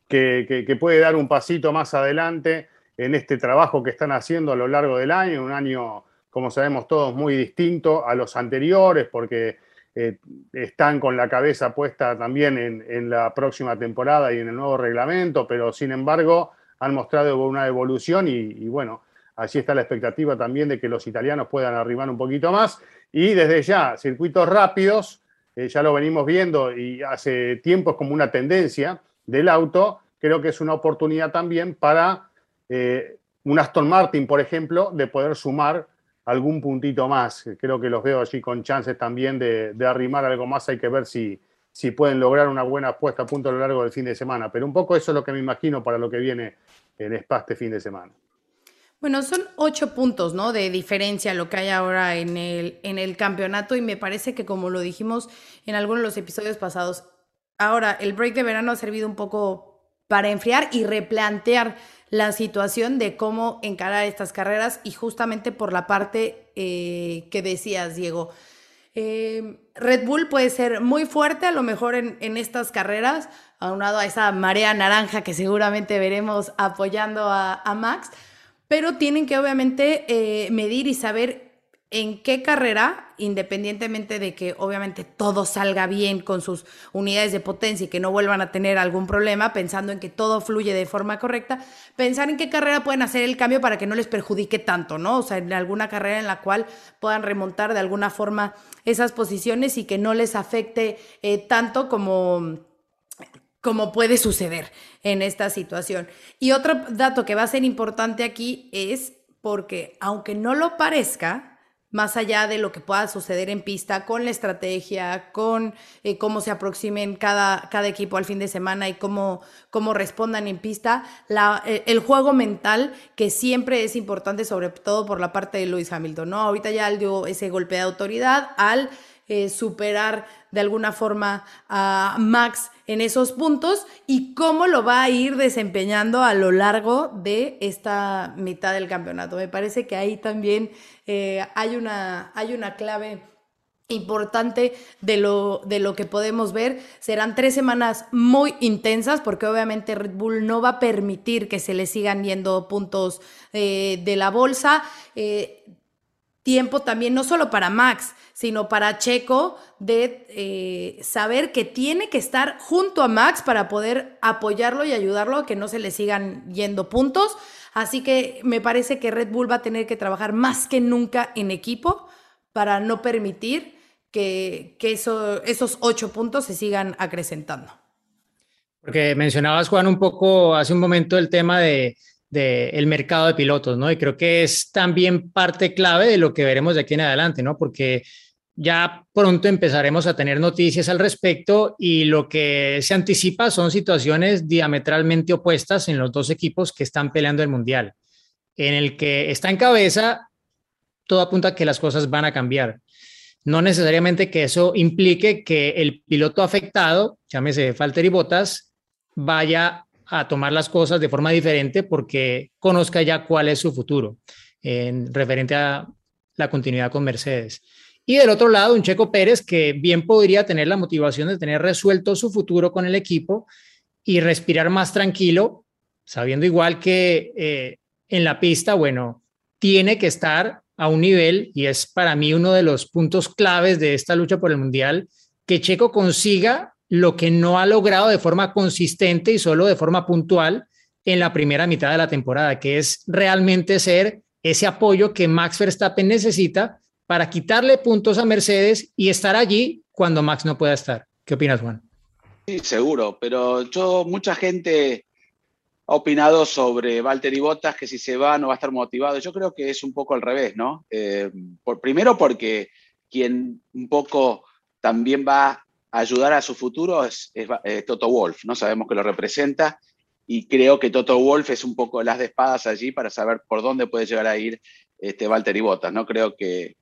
Speaker 5: que, puede dar un pasito más adelante en este trabajo que están haciendo a lo largo del año, un año, como sabemos todos, muy distinto a los anteriores, porque eh, están con la cabeza puesta también en, la próxima temporada y en el nuevo reglamento, pero sin embargo han mostrado una evolución y, bueno, Allí está la expectativa también de que los italianos puedan arribar un poquito más. Y desde ya, circuitos rápidos, eh, ya lo venimos viendo y hace tiempo es como una tendencia del auto. Creo que es una oportunidad también para eh, un Aston Martin, por ejemplo, de poder sumar algún puntito más. Creo que los veo allí con chances también de, arrimar algo más. Hay que ver si, si pueden lograr una buena puesta a punto a lo largo del fin de semana. Pero un poco eso es lo que me imagino para lo que viene en Spa este fin de semana.
Speaker 2: Bueno, son ocho puntos, ¿no? De diferencia lo que hay ahora en el, en el campeonato y me parece que como lo dijimos en algunos de los episodios pasados, ahora el break de verano ha servido un poco para enfriar y replantear la situación de cómo encarar estas carreras y justamente por la parte eh, que decías, Diego. Eh, Red Bull puede ser muy fuerte a lo mejor en, estas carreras, aunado a esa marea naranja que seguramente veremos apoyando a, Max, pero tienen que obviamente eh, medir y saber en qué carrera, independientemente de que obviamente todo salga bien con sus unidades de potencia y que no vuelvan a tener algún problema, pensando en que todo fluye de forma correcta, pensar en qué carrera pueden hacer el cambio para que no les perjudique tanto, ¿no? O sea, en alguna carrera en la cual puedan remontar de alguna forma esas posiciones y que no les afecte eh, tanto como como puede suceder en esta situación. Y otro dato que va a ser importante aquí es porque, aunque no lo parezca, más allá de lo que pueda suceder en pista, con la estrategia, con eh, cómo se aproximen cada, cada equipo al fin de semana y cómo, cómo respondan en pista, eh, el juego mental que siempre es importante, sobre todo por la parte de Lewis Hamilton, ¿no? Ahorita ya dio ese golpe de autoridad al eh, superar de alguna forma a Max en esos puntos y cómo lo va a ir desempeñando a lo largo de esta mitad del campeonato. Me parece que ahí también eh, hay, una, hay una clave importante de lo, de lo que podemos ver. Serán tres semanas muy intensas porque obviamente Red Bull no va a permitir que se le sigan yendo puntos eh, de la bolsa tiempo también, no solo para Max, sino para Checo, de eh, saber que tiene que estar junto a Max para poder apoyarlo y ayudarlo a que no se le sigan yendo puntos. Así que me parece que Red Bull va a tener que trabajar más que nunca en equipo para no permitir que, esos ocho puntos se sigan acrecentando.
Speaker 3: Porque mencionabas, Juan, un poco hace un momento el tema de, del mercado de pilotos, ¿no? Y creo que es también parte clave de lo que veremos de aquí en adelante, ¿no? Porque ya pronto empezaremos a tener noticias al respecto y lo que se anticipa son situaciones diametralmente opuestas en los dos equipos que están peleando el Mundial. En el que está en cabeza, todo apunta a que las cosas van a cambiar. No necesariamente que eso implique que el piloto afectado, llámese Falter y Botas, vaya a tomar las cosas de forma diferente porque conozca ya cuál es su futuro en referente a la continuidad con Mercedes. Y del otro lado, un Checo Pérez que bien podría tener la motivación de tener resuelto su futuro con el equipo y respirar más tranquilo, sabiendo igual que eh, en la pista, bueno, tiene que estar a un nivel, y es para mí uno de los puntos claves de esta lucha por el Mundial, que Checo consiga lo que no ha logrado de forma consistente y solo de forma puntual en la primera mitad de la temporada, que es realmente ser ese apoyo que Max Verstappen necesita para quitarle puntos a Mercedes y estar allí cuando Max no pueda estar. ¿Qué opinas, Juan?
Speaker 6: Sí, seguro, pero yo, mucha gente ha opinado sobre Valtteri Bottas, que si se va no va a estar motivado. Yo creo que es un poco al revés, ¿no? Eh, por, primero porque quien un poco también va ayudar a su futuro es, eh, Toto Wolf, ¿no? Sabemos que lo representa y creo que Toto Wolf es un poco las de espadas allí para saber por dónde puede llegar a ir este Valtteri Bottas, ¿no? Creo que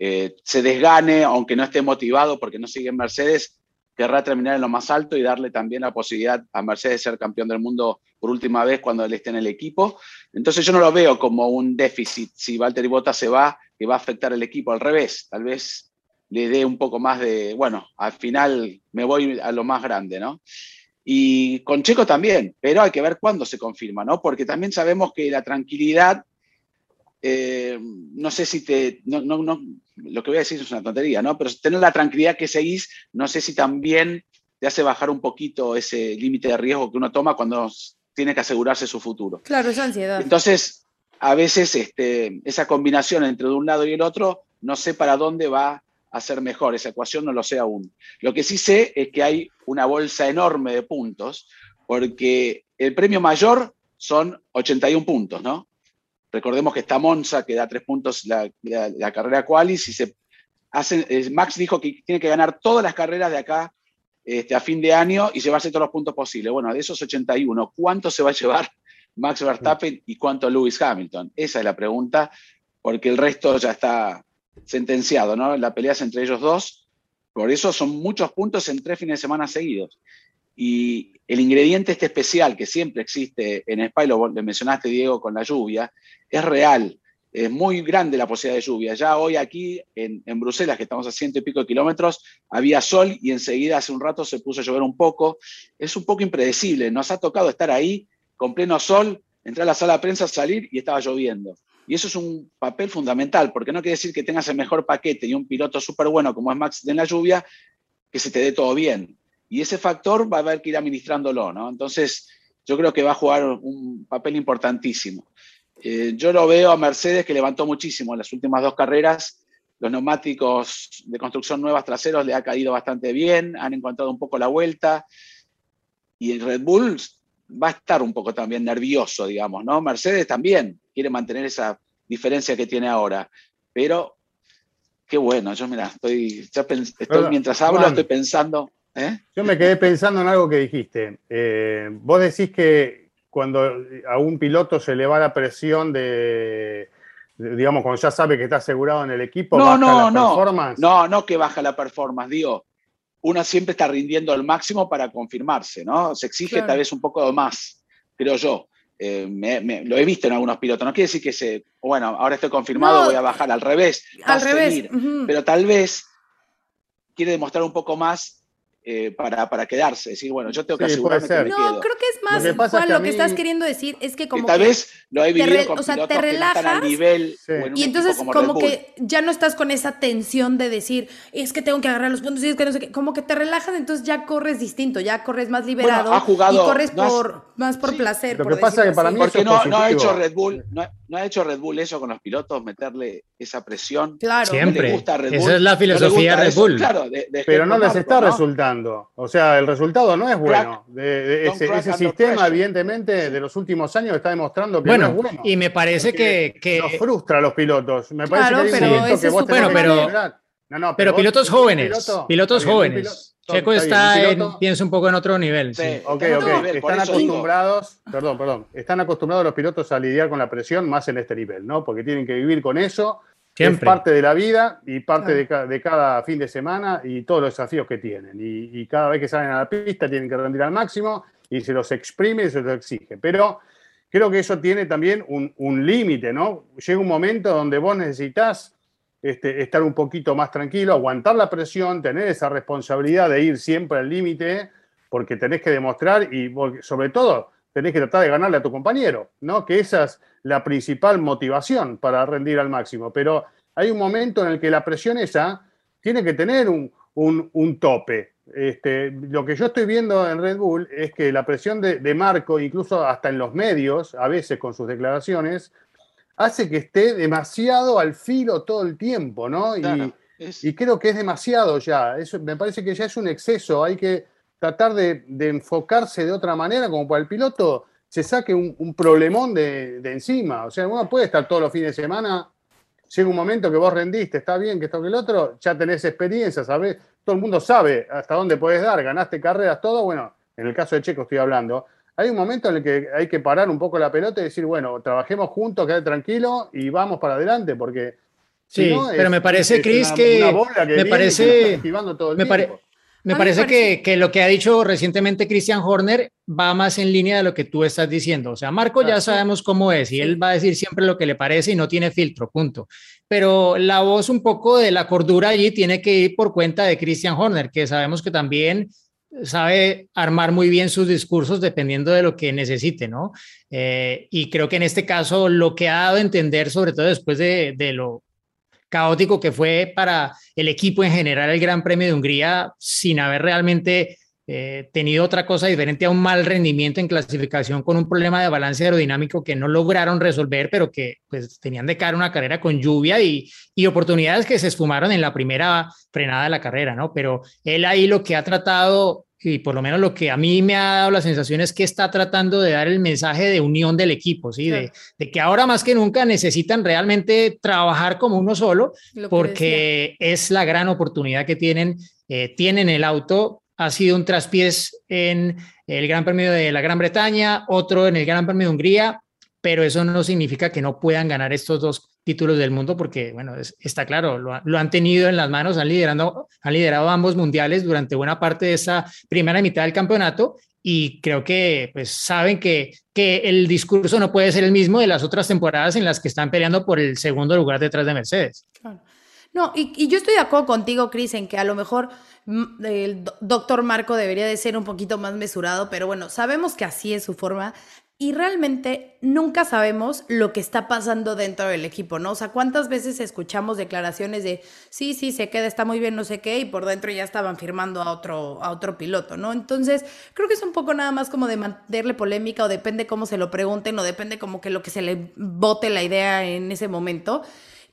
Speaker 6: eh, se desgane, aunque no esté motivado porque no sigue en Mercedes, querrá terminar en lo más alto y darle también la posibilidad a Mercedes de ser campeón del mundo por última vez cuando él esté en el equipo. Entonces yo no lo veo como un déficit si Valtteri Bottas se va, que va a afectar el equipo. Al revés, tal vez le dé un poco más de, bueno, al final me voy a lo más grande, ¿no? Y con Checo también, pero hay que ver cuándo se confirma, ¿no? Porque también sabemos que la tranquilidad, eh, no sé si te, no, no, no, lo que voy a decir es una tontería, ¿no? Pero tener la tranquilidad que seguís, no sé si también te hace bajar un poquito ese límite de riesgo que uno toma cuando tiene que asegurarse su futuro.
Speaker 2: Claro, esa ansiedad.
Speaker 6: Entonces, a veces este, esa combinación entre un lado y el otro, no sé para dónde va hacer mejor. Esa ecuación no lo sé aún. Lo que sí sé es que hay una bolsa enorme de puntos, porque el premio mayor son 81 puntos, ¿no? Recordemos que está Monza, que da tres puntos la, carrera Qualis, y se hace, eh, Max dijo que tiene que ganar todas las carreras de acá este, a fin de año y llevarse todos los puntos posibles. Bueno, de esos 81, ¿cuánto se va a llevar Max Verstappen y cuánto Lewis Hamilton? Esa es la pregunta, porque el resto ya está sentenciado, ¿no? La pelea es entre ellos dos. Por eso son muchos puntos en tres fines de semana seguidos. Y el ingrediente este especial que siempre existe en Spa, lo, mencionaste Diego con la lluvia, es real. Es muy grande la posibilidad de lluvia. Ya hoy aquí en, Bruselas, que estamos a ciento y pico de kilómetros, había sol y enseguida hace un rato se puso a llover un poco. Es un poco impredecible. Nos ha tocado estar ahí con pleno sol, entrar a la sala de prensa, salir y estaba lloviendo. Y eso es un papel fundamental, porque no quiere decir que tengas el mejor paquete y un piloto súper bueno como es Max en la lluvia, que se te dé todo bien. Y ese factor va a haber que ir administrándolo, ¿no? Entonces, yo creo que va a jugar un papel importantísimo. Eh, yo lo veo a Mercedes que levantó muchísimo en las últimas dos carreras. Los neumáticos de construcción nuevas traseros le ha caído bastante bien, han encontrado un poco la vuelta. Y el Red Bull va a estar un poco también nervioso, digamos, ¿no? Mercedes también quiere mantener esa diferencia que tiene ahora, pero qué bueno, yo mira, estoy, mientras hablo estoy pensando. ¿eh?
Speaker 5: Yo me quedé pensando en algo que dijiste. Eh, vos decís que cuando a un piloto se le va la presión de, digamos, cuando ya sabe que está asegurado en el equipo,
Speaker 6: no, no, no, performance. No, no que baja la performance, digo, uno siempre está rindiendo al máximo para confirmarse, ¿no? Se exige tal vez un poco más, creo yo. Eh, lo he visto en algunos pilotos. No quiere decir que se, bueno, ahora estoy confirmado, voy a bajar al revés.
Speaker 2: Al revés.
Speaker 6: Pero tal vez quiere demostrar un poco más eh, para, para, quedarse. Decir, bueno, yo tengo que asegurarme que me
Speaker 2: No, creo que es más, lo que, Juan, lo que estás queriendo decir es que como
Speaker 6: tal vez lo he vivido con o sea, te relajas nivel
Speaker 2: y entonces como, que ya no estás con esa tensión de decir, es que tengo que agarrar los puntos y es que no sé qué, como que te relajas, entonces ya corres distinto, ya corres más liberado ha jugado, y corres por, más por placer.
Speaker 5: Lo que pasa es que para mí
Speaker 6: Porque no, no, ha hecho Red Bull, no, ha hecho Red Bull eso con los pilotos, meterle esa presión.
Speaker 3: Claro. Siempre. Esa es la filosofía de Red Bull.
Speaker 5: claro, pero no les está resultando. O sea, el resultado no es bueno. De, ese, sistema, evidentemente, de los últimos años está demostrando que no es bueno.
Speaker 3: Y me parece que, que,
Speaker 5: Nos frustra a los pilotos. Me parece que
Speaker 3: pero que vos bueno, pero, no, no, pero, pilotos jóvenes. pilotos jóvenes. Checo está, piensa un poco en otro nivel.
Speaker 5: Sí, ok, ok. están acostumbrados, perdón, perdón, están acostumbrados los pilotos a lidiar con la presión más en este nivel, ¿no? Porque tienen que vivir con eso es parte de la vida y parte de, cada fin de semana y todos los desafíos que tienen. Y, cada vez que salen a la pista tienen que rendir al máximo y se los exprime y se los exige. Pero creo que eso tiene también un, límite, ¿no? Llega un momento donde vos necesitas este, estar un poquito más tranquilo, aguantar la presión, tener esa responsabilidad de ir siempre al límite, porque tenés que demostrar y sobre todo tenés que tratar de ganarle a tu compañero, ¿no? Que esa es la principal motivación para rendir al máximo. Pero hay un momento en el que la presión esa tiene que tener un, tope. Este, lo que yo estoy viendo en Red Bull es que la presión de, Marco, incluso hasta en los medios, a veces con sus declaraciones, hace que esté demasiado al filo todo el tiempo, ¿no? y, y, creo que es demasiado ya. Eso, me parece que ya es un exceso. Hay que tratar de, enfocarse de otra manera, como para el piloto se saque un, problemón de, encima. O sea, uno puede estar todos los fines de semana, llega un momento que vos rendiste, está bien, que esto que el otro, ya tenés experiencia, sabés, todo el mundo sabe hasta dónde puedes dar, ganaste carreras, todo. Bueno, en el caso de Checo estoy hablando. Hay un momento en el que hay que parar un poco la pelota y decir, bueno, trabajemos juntos, quedar tranquilo y vamos para adelante, porque
Speaker 3: Sí, pero me parece, Cris, que, me parece, me, me parece que, lo que ha dicho recientemente Christian Horner va más en línea de lo que tú estás diciendo. O sea, Marco ya sabemos cómo es y él va a decir siempre lo que le parece y no tiene filtro, punto. Pero la voz un poco de la cordura allí tiene que ir por cuenta de Christian Horner, que sabemos que también sabe armar muy bien sus discursos dependiendo de lo que necesite, ¿no? Eh, y creo que en este caso lo que ha dado a entender, sobre todo después de, de lo caótico que fue para el equipo en general el Gran Premio de Hungría sin haber realmente eh, tenido otra cosa diferente a un mal rendimiento en clasificación con un problema de balance aerodinámico que no lograron resolver, pero que pues tenían de cara una carrera con lluvia y, y oportunidades que se esfumaron en la primera frenada de la carrera, ¿no? Pero él ahí lo que ha tratado y por lo menos lo que a mí me ha dado la sensación es que está tratando de dar el mensaje de unión del equipo, ¿sí? De, que ahora más que nunca necesitan realmente trabajar como uno solo, porque es la gran oportunidad que tienen. Eh, tienen el auto, ha sido un traspiés en el Gran Premio de la Gran Bretaña, otro en el Gran Premio de Hungría, pero eso no significa que no puedan ganar estos dos títulos del mundo porque, bueno, está claro, lo, han tenido en las manos, han, liderando, han liderado ambos mundiales durante buena parte de esa primera mitad del campeonato y creo que pues saben que, que el discurso no puede ser el mismo de las otras temporadas en las que están peleando por el segundo lugar detrás de Mercedes.
Speaker 2: No, y, yo estoy de acuerdo contigo, Cris, en que a lo mejor mm, el doctor Marco debería de ser un poquito más mesurado, pero bueno, sabemos que así es su forma. Y realmente nunca sabemos lo que está pasando dentro del equipo, ¿no? O sea, ¿cuántas veces escuchamos declaraciones de sí, sí, se queda, está muy bien, no sé qué, y por dentro ya estaban firmando a otro, a otro piloto, ¿no? Entonces, creo que es un poco nada más como de mantenerle polémica, o depende cómo se lo pregunten, o depende como que lo que se le bote la idea en ese momento.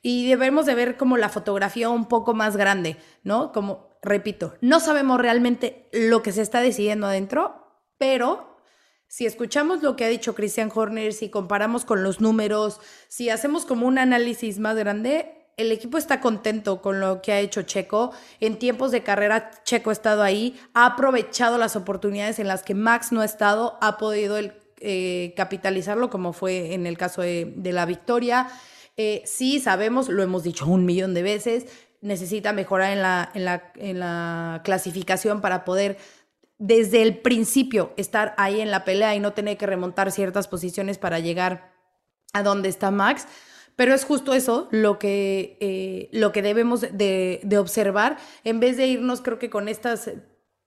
Speaker 2: Y debemos de ver como la fotografía un poco más grande, ¿no? Como, repito, no sabemos realmente lo que se está decidiendo adentro, pero si escuchamos lo que ha dicho Christian Horner, si comparamos con los números, si hacemos como un análisis más grande, el equipo está contento con lo que ha hecho Checo. En tiempos de carrera, Checo ha estado ahí, ha aprovechado las oportunidades en las que Max no ha estado, ha podido eh, capitalizarlo, como fue en el caso de, la victoria. Eh, sí, sabemos, lo hemos dicho un millón de veces, necesita mejorar en la, en la, en la clasificación para poder desde el principio estar ahí en la pelea y no tener que remontar ciertas posiciones para llegar a donde está Max. Pero es justo eso lo que, eh, lo que debemos de, observar, en vez de irnos creo que con estas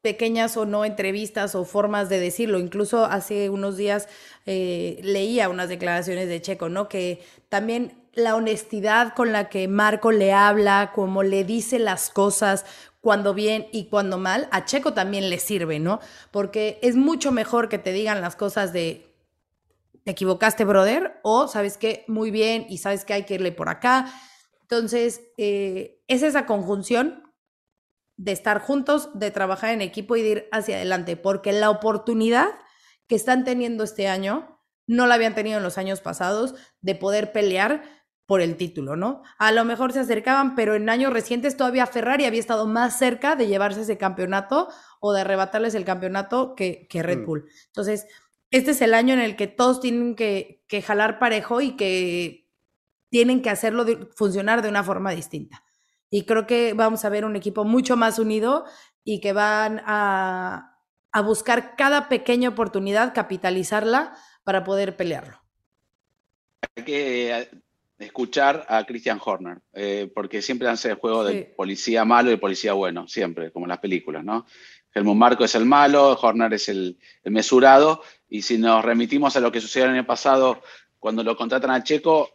Speaker 2: pequeñas o no entrevistas o formas de decirlo. Incluso hace unos días eh, leía unas declaraciones de Checo, ¿no? Que también la honestidad con la que Marco le habla, como le dice las cosas, cuando bien y cuando mal, a Checo también le sirve, ¿no? Porque es mucho mejor que te digan las cosas de te equivocaste, brother, o sabes que muy bien y sabes que hay que irle por acá. Entonces, eh, es esa conjunción de estar juntos, de trabajar en equipo y de ir hacia adelante, porque la oportunidad que están teniendo este año no la habían tenido en los años pasados de poder pelear por el título, ¿no? A lo mejor se acercaban, pero en años recientes todavía Ferrari había estado más cerca de llevarse ese campeonato o de arrebatarles el campeonato que, que Red mm. Bull. Entonces, este es el año en el que todos tienen que, que jalar parejo y que tienen que hacerlo funcionar de una forma distinta. Y creo que vamos a ver un equipo mucho más unido y que van a, a buscar cada pequeña oportunidad, capitalizarla para poder pelearlo.
Speaker 6: Hay que escuchar a Christian Horner, eh, porque siempre hace el juego de policía malo y policía bueno, siempre, como en las películas, ¿no? Helmut Marco es el malo, Horner es el, mesurado, y si nos remitimos a lo que sucedió en el pasado, cuando lo contratan a Checo,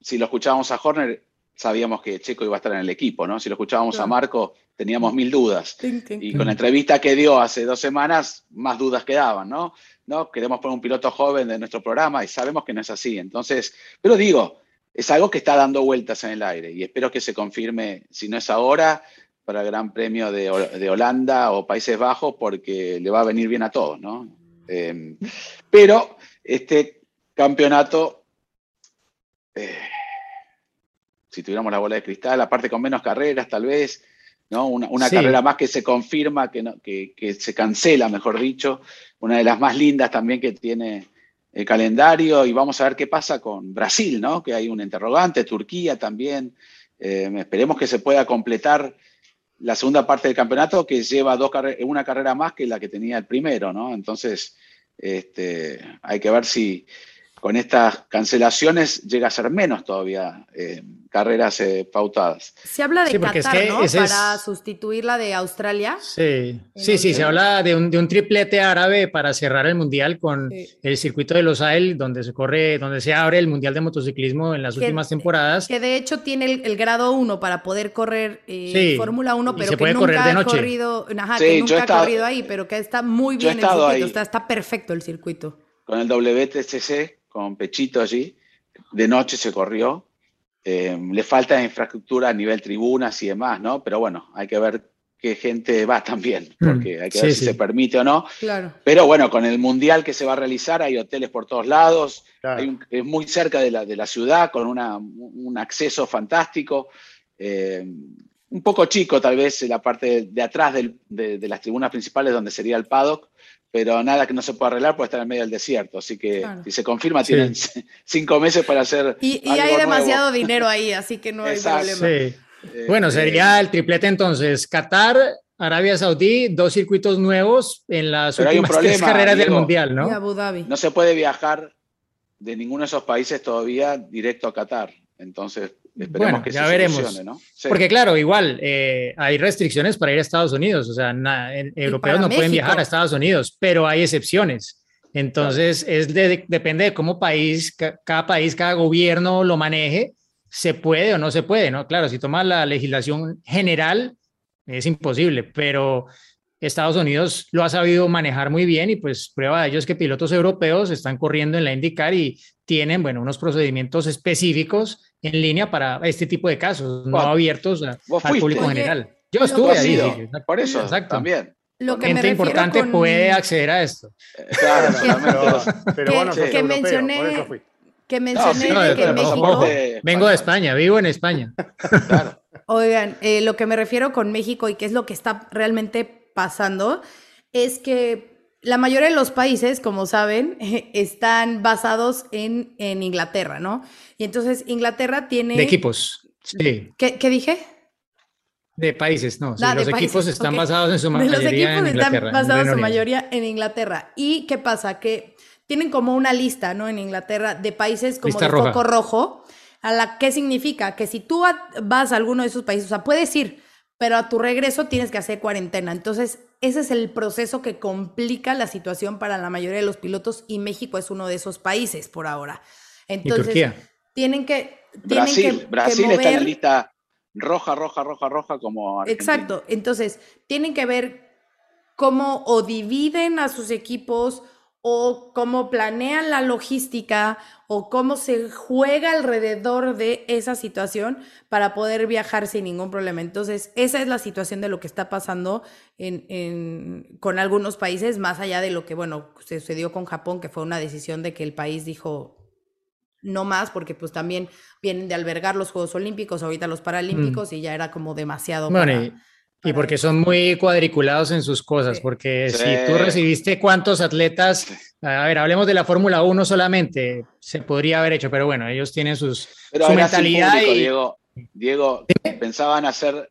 Speaker 6: si lo escuchábamos a Horner, sabíamos que Checo iba a estar en el equipo, ¿no? Si lo escuchábamos a Marco, teníamos mil dudas. Y con la entrevista que dio hace dos semanas, más dudas quedaban, ¿no? ¿no? Queremos poner un piloto joven de nuestro programa y sabemos que no es así. Entonces, pero digo, es algo que está dando vueltas en el aire y espero que se confirme, si no es ahora, para el Gran Premio de, Holanda o Países Bajos, porque le va a venir bien a todos, ¿no? Em, pero este campeonato, eh, si tuviéramos la bola de cristal, aparte con menos carreras tal vez, ¿no? Una, carrera más que se confirma, que, que se cancela, mejor dicho, una de las más lindas también que tiene el calendario y vamos a ver qué pasa con Brasil, ¿no? Que hay un interrogante, Turquía también. Eh, esperemos que se pueda completar la segunda parte del campeonato que lleva dos una carrera más que la que tenía el primero, ¿no? Entonces, este, hay que ver si, con estas cancelaciones llega a ser menos todavía eh, carreras eh, pautadas.
Speaker 2: Se habla de Qatar, ¿no? Para sustituir la de Australia.
Speaker 3: Sí, sí, sí, se habla de un, de un, triplete árabe para cerrar el Mundial con el circuito de Los Ail, donde se corre, donde se abre el Mundial de Motociclismo en las últimas temporadas.
Speaker 2: Que de hecho tiene el, grado 1 para poder correr eh, Fórmula 1, pero que nunca ha corrido, ajá, que nunca ha corrido ahí, pero que está muy bien el circuito, está, está perfecto el circuito.
Speaker 6: Con el WTCC con Pechito allí, de noche se corrió. Eh, le falta infraestructura a nivel tribunas y demás, ¿no? Pero bueno, hay que ver qué gente va también, mm. porque hay que ver si se permite o no.
Speaker 2: Claro.
Speaker 6: Pero bueno, con el mundial que se va a realizar, hay hoteles por todos lados, es muy cerca de la, de la ciudad, con una, un acceso fantástico. Eh, un poco chico tal vez la parte de, atrás de, las tribunas principales donde sería el paddock, pero nada que no se pueda arreglar puede estar en medio del desierto. Así que si se confirma, tienen cinco meses para hacer.
Speaker 2: Y, hay demasiado dinero ahí, así que no hay problema.
Speaker 3: Eh, bueno, sería el triplete entonces. Qatar, Arabia Saudí, dos circuitos nuevos en las últimas tres carreras del Mundial, ¿no?
Speaker 2: Abu Dhabi.
Speaker 6: No se puede viajar de ninguno de esos países todavía directo a Qatar. Entonces, esperemos que ya veremos. ¿no?
Speaker 3: Porque claro, igual eh, hay restricciones para ir a Estados Unidos, o sea, europeos no pueden viajar a Estados Unidos, pero hay excepciones. Entonces, es depende de cómo país, cada país, cada gobierno lo maneje, se puede o no se puede, ¿no? Claro, si toma la legislación general, es imposible, pero Estados Unidos lo ha sabido manejar muy bien y pues prueba de ello es que pilotos europeos están corriendo en la IndyCar y tienen, bueno, unos procedimientos específicos en línea para este tipo de casos, no abiertos al público general. Yo estuve ahí.
Speaker 6: por eso, Exacto. también.
Speaker 2: Lo que
Speaker 3: Gente importante puede acceder a esto.
Speaker 6: Claro,
Speaker 2: pero, bueno, que, mencioné, que mencioné que México...
Speaker 3: Vengo de España, vivo en España.
Speaker 2: Oigan, eh, lo que me refiero con México y qué es lo que está realmente pasando es que la mayoría de los países, como saben, [LAUGHS] están basados en, en Inglaterra, ¿no? Y entonces Inglaterra tiene...
Speaker 3: De equipos, sí.
Speaker 2: ¿Qué, dije?
Speaker 3: De países, no. Ah, los equipos están basados en su mayoría.
Speaker 2: Los equipos están basados en su mayoría en Inglaterra. ¿Y qué pasa? Que tienen como una lista, ¿no? En Inglaterra de países como de foco rojo. A la, ¿Qué significa? Que si tú vas a alguno de esos países, o sea, puedes ir, pero a tu regreso tienes que hacer cuarentena. Entonces, ese es el proceso que complica la situación para la mayoría de los pilotos y México es uno de esos países por ahora. Entonces, tienen que...
Speaker 6: Brasil, Brasil está en la lista roja, roja, roja, roja como...
Speaker 2: Exacto, entonces tienen que ver cómo o dividen a sus equipos o cómo planean la logística o cómo se juega alrededor de esa situación para poder viajar sin ningún problema. Entonces, esa es la situación de lo que está pasando en, con algunos países, más allá de lo que, bueno, sucedió con Japón, que fue una decisión de que el país dijo no más, porque pues también vienen de albergar los Juegos Olímpicos, ahorita los Paralímpicos, mm. y ya era como demasiado.
Speaker 3: Y porque son muy cuadriculados en sus cosas, porque si tú recibiste cuántos atletas, a ver, hablemos de la Fórmula 1 solamente, se podría haber hecho, pero bueno, ellos tienen sus, su mentalidad.
Speaker 6: Diego, Diego pensaban hacer,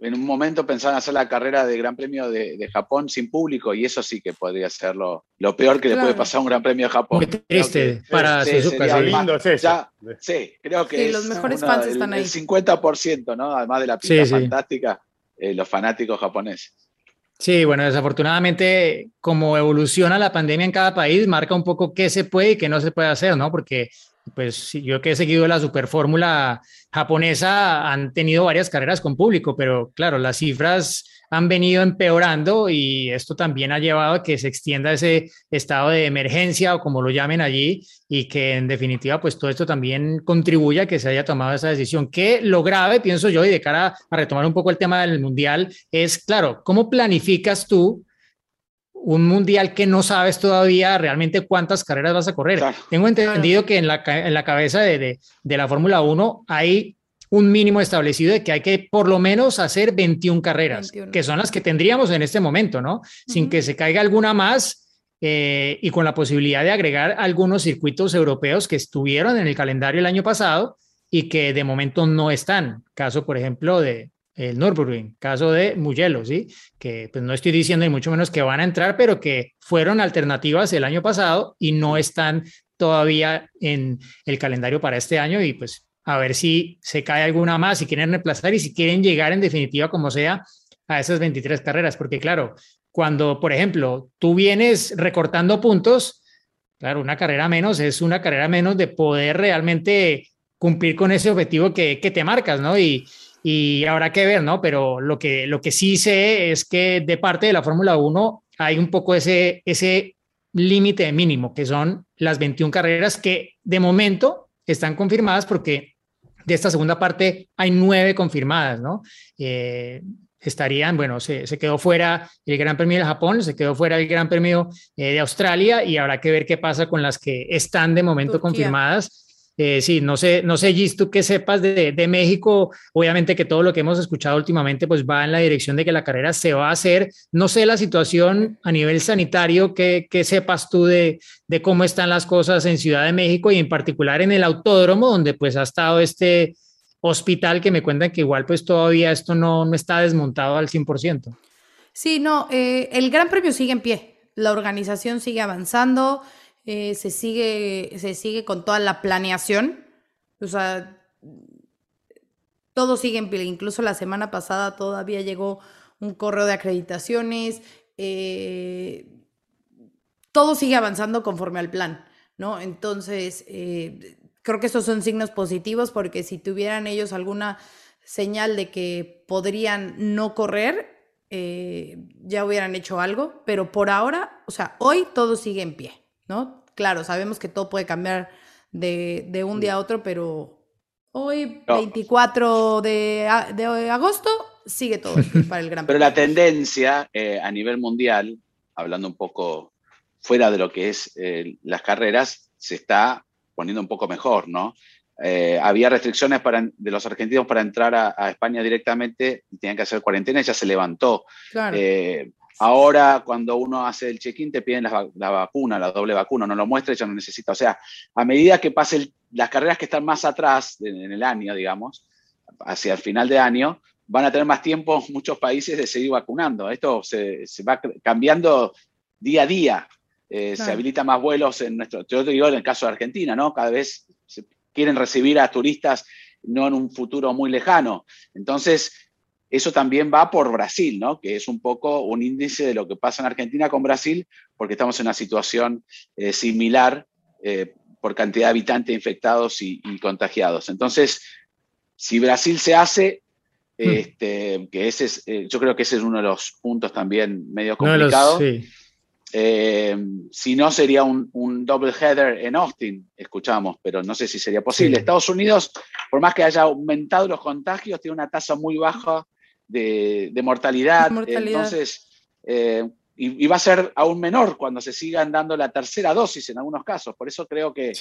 Speaker 6: en un momento pensaban hacer la carrera de Gran Premio de, Japón sin público, y eso sí que podría ser lo, peor que le puede pasar a un Gran Premio de Japón.
Speaker 3: Muy triste para sí,
Speaker 5: lindo es
Speaker 6: sí, creo que
Speaker 2: los mejores fans están ahí.
Speaker 6: El 50%, ¿no? Además de la pista fantástica eh, los fanáticos japoneses.
Speaker 3: Sí, bueno, desafortunadamente, como evoluciona la pandemia en cada país, marca un poco qué se puede y qué no se puede hacer, ¿no? Porque, pues, yo que he seguido la superfórmula japonesa, han tenido varias carreras con público, pero claro, las cifras han venido empeorando y esto también ha llevado a que se extienda ese estado de emergencia o como lo llamen allí y que en definitiva pues todo esto también contribuye a que se haya tomado esa decisión. Que lo grave, pienso yo, y de cara a retomar un poco el tema del mundial, es claro, ¿cómo planificas tú? Un mundial que no sabes todavía realmente cuántas carreras vas a correr. Tengo entendido que en la, en la cabeza de, de, de la Fórmula 1 hay un mínimo establecido de que hay que por lo menos hacer 21 carreras, que son las que tendríamos en este momento, ¿no? Sin que se caiga alguna más eh, y con la posibilidad de agregar algunos circuitos europeos que estuvieron en el calendario el año pasado y que de momento no están. Caso, por ejemplo, de el Nürburgring, caso de Mugello, ¿sí? Que pues no estoy diciendo ni mucho menos que van a entrar, pero que fueron alternativas el año pasado y no están todavía en el calendario para este año y pues a ver si se cae alguna más, si quieren reemplazar y si quieren llegar en definitiva, como sea, a esas 23 carreras. Porque claro, cuando, por ejemplo, tú vienes recortando puntos, claro, una carrera menos es una carrera menos de poder realmente cumplir con ese objetivo que, te marcas, ¿no? Y, y habrá que ver, ¿no? Pero lo que, lo que sí sé es que de parte de la Fórmula 1 hay un poco ese, ese límite mínimo, que son las 21 carreras que de momento están confirmadas porque de esta segunda parte hay nueve confirmadas, ¿no? Eh, estarían, bueno, se, quedó fuera el Gran Premio de Japón, se quedó fuera el Gran Premio eh, de Australia y habrá que ver qué pasa con las que están de momento confirmadas. Eh, sí, no sé, no sé, Gis, tú que sepas de, de, México, obviamente que todo lo que hemos escuchado últimamente pues va en la dirección de que la carrera se va a hacer. No sé la situación a nivel sanitario, que, que sepas tú de, de cómo están las cosas en Ciudad de México y en particular en el autódromo, donde pues ha estado este hospital que me cuentan que igual pues todavía esto no, no está desmontado al 100%.
Speaker 2: Sí, no, eh, el Gran Premio sigue en pie, la organización sigue avanzando, eh, se, sigue, se sigue con toda la planeación, o sea, todo sigue en pie, incluso la semana pasada todavía llegó un correo de acreditaciones, eh, todo sigue avanzando conforme al plan, ¿no? Entonces, creo que estos son signos positivos porque si tuvieran ellos alguna señal de que podrían no correr, eh, ya hubieran hecho algo, pero por ahora, o sea, hoy todo sigue en pie, ¿no? Claro, sabemos que todo puede cambiar de, un día a otro, pero hoy, 24 de, agosto, sigue todo [LAUGHS] para el Gran
Speaker 6: Pero la tendencia eh, a nivel mundial, hablando un poco fuera de lo que es eh, las carreras, se está poniendo un poco mejor, ¿no? Eh, había restricciones para, de los argentinos para entrar a, España directamente y tenían que hacer cuarentena y ya se levantó. Eh, ahora, cuando uno hace el check-in, te piden la, vacuna, la doble vacuna, no lo muestra ya no necesita. O sea, a medida que pasen las carreras que están más atrás en, el año, digamos, hacia el final de año, van a tener más tiempo [LAUGHS] muchos países de seguir vacunando. Esto se, se va cambiando día a día. Eh, se habilitan más vuelos en nuestro, yo te digo en el caso de Argentina, ¿no? Cada vez se quieren recibir a turistas no en un futuro muy lejano. Entonces, eso también va por Brasil, ¿no? Que es un poco un índice de lo que pasa en Argentina con Brasil, porque estamos en una situación eh, similar eh, por cantidad de habitantes infectados y, contagiados. Entonces, si Brasil se hace, hmm. este, que ese es, yo creo que ese es uno de los puntos también medio complicados. Eh, si no, sería un, un, double header en Austin, escuchamos, pero no sé si sería posible. Estados Unidos, por más que haya aumentado los contagios, tiene una tasa muy baja de, mortalidad, Entonces, eh, y, va a ser aún menor cuando se sigan dando la tercera dosis en algunos casos. Por eso creo que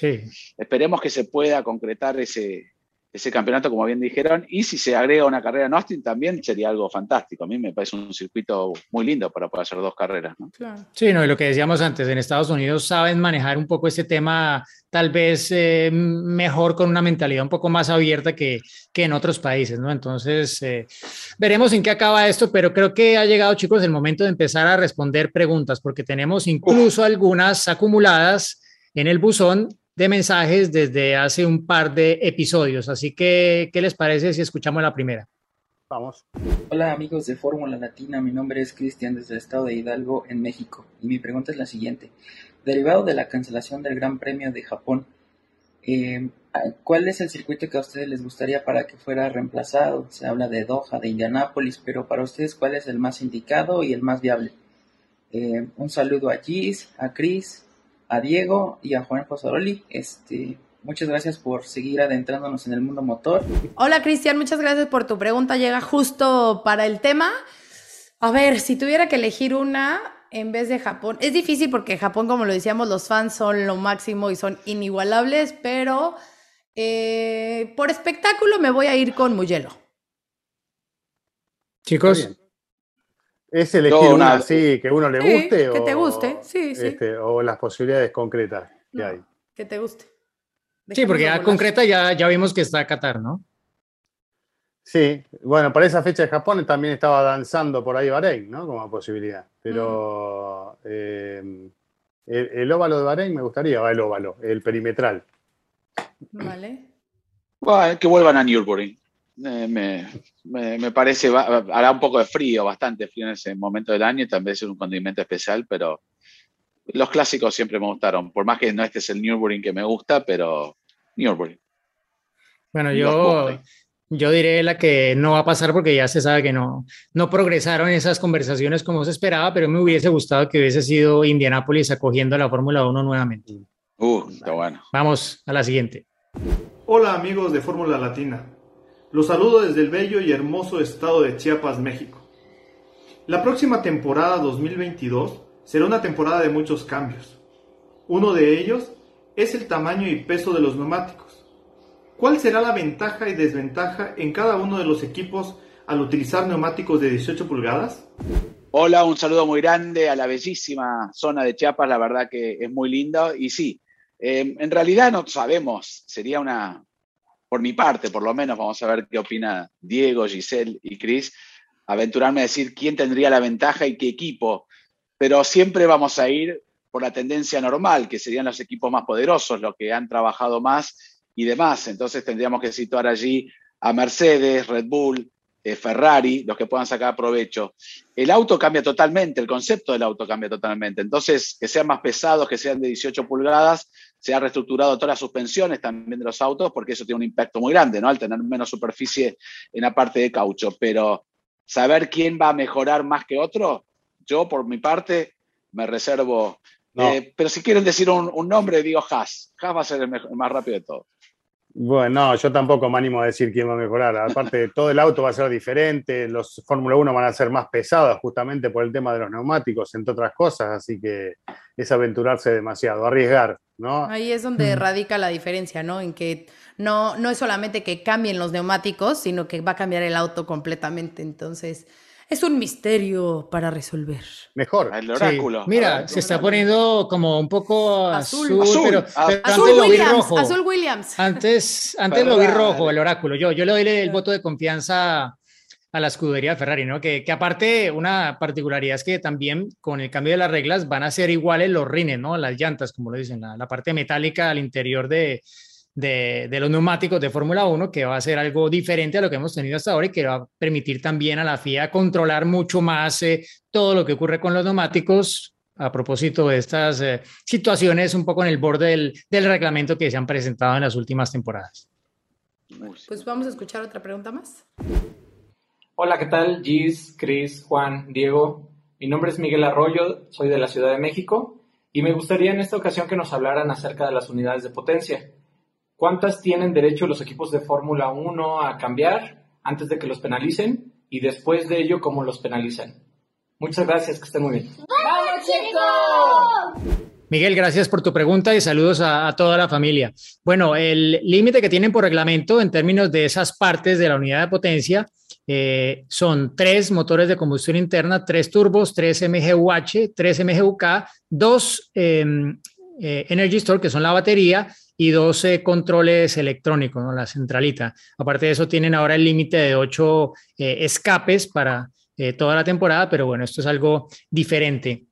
Speaker 6: esperemos que se pueda concretar ese, ese campeonato, como bien dijeron, y si se agrega una carrera en Austin también sería algo fantástico. A mí me parece un circuito muy lindo para poder hacer dos carreras. ¿no?
Speaker 3: Sí, no, y lo que decíamos antes, en Estados Unidos saben manejar un poco ese tema tal vez eh, mejor con una mentalidad un poco más abierta que, que en otros países, ¿no? Entonces, eh, veremos en qué acaba esto, pero creo que ha llegado, chicos, el momento de empezar a responder preguntas, porque tenemos incluso algunas acumuladas en el buzón de mensajes desde hace un par de episodios. Así que, ¿qué les parece si escuchamos la primera?
Speaker 5: Vamos.
Speaker 7: Hola amigos de Fórmula Latina, mi nombre es Cristian desde el estado de Hidalgo, en México, y mi pregunta es la siguiente. Derivado de la cancelación del Gran Premio de Japón, eh, ¿cuál es el circuito que a ustedes les gustaría para que fuera reemplazado? Se habla de Doha, de Indianápolis, pero para ustedes, ¿cuál es el más indicado y el más viable? Eh, un saludo a Gis, a Chris, a Diego y a Juan Pozzaroli. Este, muchas gracias por seguir adentrándonos en el mundo motor.
Speaker 2: Hola Cristian, muchas gracias por tu pregunta. Llega justo para el tema. A ver, si tuviera que elegir una en vez de Japón, es difícil porque Japón, como lo decíamos, los fans son lo máximo y son inigualables, pero eh, por espectáculo me voy a ir con Mugello.
Speaker 3: Chicos,
Speaker 5: ¿Es elegir una así que uno le guste?
Speaker 2: Que te guste, sí, sí.
Speaker 5: Este, o las posibilidades concretas que hay.
Speaker 2: Que te guste.
Speaker 3: sí, porque ya concreta ya, ya vimos que está Qatar, ¿no?
Speaker 5: Sí, bueno, para esa fecha de Japón también estaba danzando por ahí Bahrein, ¿no? Como posibilidad. Pero eh, el, óvalo de Bahrein me gustaría, el óvalo, el perimetral.
Speaker 2: Vale.
Speaker 6: Bueno, que vuelvan a Newbury me, me, parece, hará un poco de frío, bastante frío en ese momento del año y también es un condimento especial, pero los clásicos siempre me gustaron, por más que no este es el Nürburgring que me gusta, pero Nürburgring.
Speaker 3: Bueno, yo, yo diré la que no va a pasar porque ya se sabe que no, no progresaron esas conversaciones como se esperaba, pero me hubiese gustado que hubiese sido Indianápolis acogiendo a la Fórmula 1 nuevamente.
Speaker 6: Uh, está bueno.
Speaker 3: Vamos a la siguiente.
Speaker 8: Hola amigos de Fórmula Latina. Los saludo desde el bello y hermoso estado de Chiapas, México. La próxima temporada 2022 será una temporada de muchos cambios. Uno de ellos es el tamaño y peso de los neumáticos. ¿Cuál será la ventaja y desventaja en cada uno de los equipos al utilizar neumáticos de 18 pulgadas?
Speaker 6: Hola, un saludo muy grande a la bellísima zona de Chiapas, la verdad que es muy lindo. Y sí, eh, en realidad no sabemos, sería una, por mi parte por lo menos, vamos a ver qué opina Diego, Giselle y Cris, aventurarme a decir quién tendría la ventaja y qué equipo, pero siempre vamos a ir por la tendencia normal, que serían los equipos más poderosos, los que han trabajado más y demás. Entonces tendríamos que situar allí a Mercedes, Red Bull, eh, Ferrari, los que puedan sacar provecho. El auto cambia totalmente, el concepto del auto cambia totalmente. Entonces, que sean más pesados, que sean de 18 pulgadas, se ha reestructurado todas las suspensiones también de los autos, porque eso tiene un impacto muy grande, ¿no? Al tener menos superficie en la parte de caucho. Pero saber quién va a mejorar más que otro, yo por mi parte me reservo. Eh, pero si quieren decir un, nombre, digo Haas. Haas va a ser el más rápido de todos.
Speaker 5: Bueno, no, yo tampoco me animo a decir quién va a mejorar. Aparte, [LAUGHS] todo el auto va a ser diferente, los Fórmula 1 van a ser más pesados justamente por el tema de los neumáticos, entre otras cosas, así que es aventurarse demasiado, arriesgar, ¿no?
Speaker 2: Ahí es donde mm. radica la diferencia, ¿no? En que no, no es solamente que cambien los neumáticos, sino que va a cambiar el auto completamente. Entonces, es un misterio para resolver.
Speaker 5: Mejor.
Speaker 6: El oráculo.
Speaker 3: Mira, se está poniendo como un poco azul, pero,
Speaker 2: azul Williams, Azul Williams.
Speaker 3: Antes, antes lo vi rojo, el oráculo. Yo, yo le doy el voto de confianza a la escudería Ferrari, ¿no? Que, que, aparte, una particularidad es que también con el cambio de las reglas van a ser iguales los rines, ¿no? Las llantas, como lo dicen, la parte metálica al interior de, de, los neumáticos de Fórmula 1, que va a ser algo diferente a lo que hemos tenido hasta ahora y que va a permitir también a la FIA controlar mucho más eh, todo lo que ocurre con los neumáticos a propósito de estas eh, situaciones un poco en el borde del, del, reglamento que se han presentado en las últimas temporadas.
Speaker 2: Pues vamos a escuchar otra pregunta más.
Speaker 9: Hola, ¿qué tal? Gis, Chris, Juan, Diego. Mi nombre es Miguel Arroyo, soy de la Ciudad de México y me gustaría en esta ocasión que nos hablaran acerca de las unidades de potencia. ¿Cuántas tienen derecho los equipos de Fórmula 1 a cambiar antes de que los penalicen? Y después de ello, ¿cómo los penalizan? Muchas gracias, que estén muy bien.
Speaker 2: ¡Vamos, chicos!
Speaker 3: Miguel, gracias por tu pregunta y saludos a, toda la familia. Bueno, el límite que tienen por reglamento en términos de esas partes de la unidad de potencia eh, son tres motores de combustión interna, tres turbos, tres MGUH, tres MGUK, dos em, eh, Energy Store, que son la batería, y 12 controles electrónicos, ¿no? la centralita. Aparte de eso, tienen ahora el límite de 8 eh, escapes para eh, toda la temporada, pero bueno, esto es algo diferente.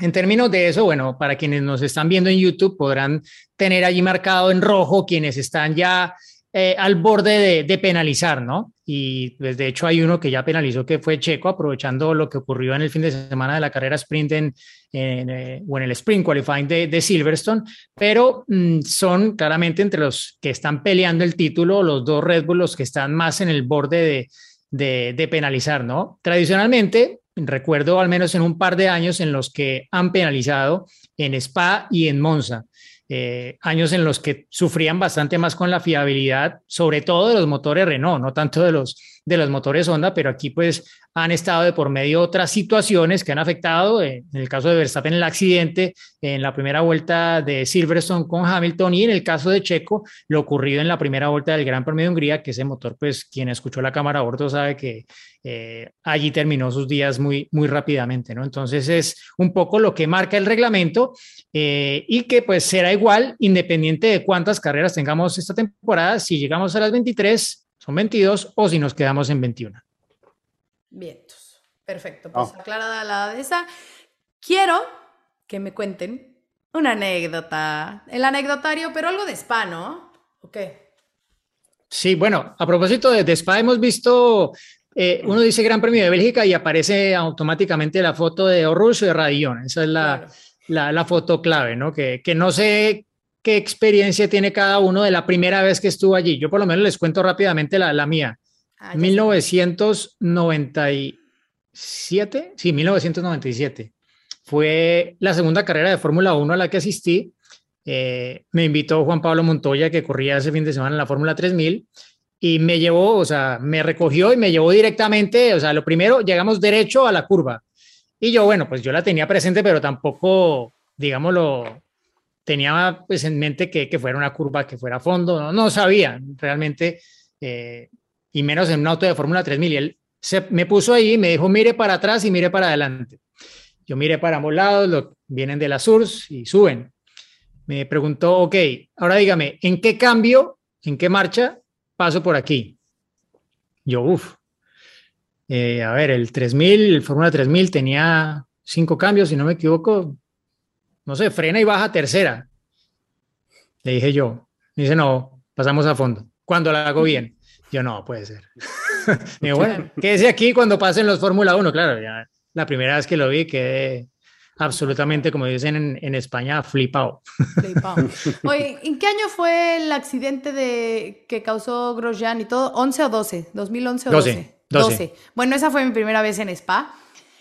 Speaker 3: En términos de eso, bueno, para quienes nos están viendo en YouTube, podrán tener allí marcado en rojo quienes están ya eh, al borde de, penalizar, ¿no? Y pues de hecho hay uno que ya penalizó que fue Checo, aprovechando lo que ocurrió en el fin de semana de la carrera sprint en, eh, o en el sprint qualifying de, Silverstone, pero mm, son claramente entre los que están peleando el título, los dos Red Bull, los que están más en el borde de, de penalizar, ¿no? Tradicionalmente, recuerdo al menos en un par de años en los que han penalizado en Spa y en Monza. Eh, años en los que sufrían bastante más con la fiabilidad, sobre todo de los motores Renault, no tanto de los, de los motores Honda, pero aquí pues han estado de por medio otras situaciones que han afectado, eh, en el caso de Verstappen el accidente en la primera vuelta de Silverstone con Hamilton y en el caso de Checo lo ocurrido en la primera vuelta del Gran Premio de Hungría, que ese motor pues quien escuchó la cámara a bordo sabe que eh, allí terminó sus días muy, muy rápidamente, ¿no? Entonces es un poco lo que marca el reglamento eh, y que pues será igual independiente de cuántas carreras tengamos esta temporada, si llegamos a las 23 son 22 o si nos quedamos en 21.
Speaker 2: Vientos. Perfecto. Pues oh. aclarada la de esa. Quiero que me cuenten una anécdota. El anecdotario, pero algo de spa, ¿no? ¿O
Speaker 3: Sí, bueno, a propósito de, spa, hemos visto, eh, uno dice Gran Premio de Bélgica y aparece automáticamente la foto de Orrus y de Radion. Esa es la, la, foto clave, ¿no? Que, que no sé qué experiencia tiene cada uno de la primera vez que estuvo allí. Yo por lo menos les cuento rápidamente la, la mía. 1997, ah, sí, 1997. Fue la segunda carrera de Fórmula 1 a la que asistí. Eh, me invitó Juan Pablo Montoya, que corría ese fin de semana en la Fórmula 3000, y me llevó, o sea, me recogió y me llevó directamente, o sea, lo primero, llegamos derecho a la curva. Y yo, bueno, pues yo la tenía presente, pero tampoco, digámoslo, tenía pues en mente que, que fuera una curva que fuera a fondo, no, no sabía realmente, eh, y menos en un auto de Fórmula 3000. Y él se, me puso ahí y me dijo, mire para atrás y mire para adelante. Yo miré para ambos lados, lo, vienen de la SURS y suben. Me preguntó, ok, ahora dígame, ¿en qué cambio, en qué marcha paso por aquí? Yo, uff, eh, a ver, el 3000, el Fórmula 3000 tenía cinco cambios, si no me equivoco, no sé, frena y baja tercera. Le dije yo, dice, no, pasamos a fondo. Cuando la hago bien. Yo, no, puede ser. [LAUGHS] Digo, bueno, [LAUGHS] quédese aquí cuando pasen los Fórmula 1, claro, ya la primera vez que lo vi quedé absolutamente, como dicen en, en España, flipado.
Speaker 2: flipado. [LAUGHS] Oye, ¿en qué año fue el accidente de, que causó Grosjean y todo? ¿11 o 12? ¿2011 o 12? 12. Bueno, esa fue mi primera vez en Spa.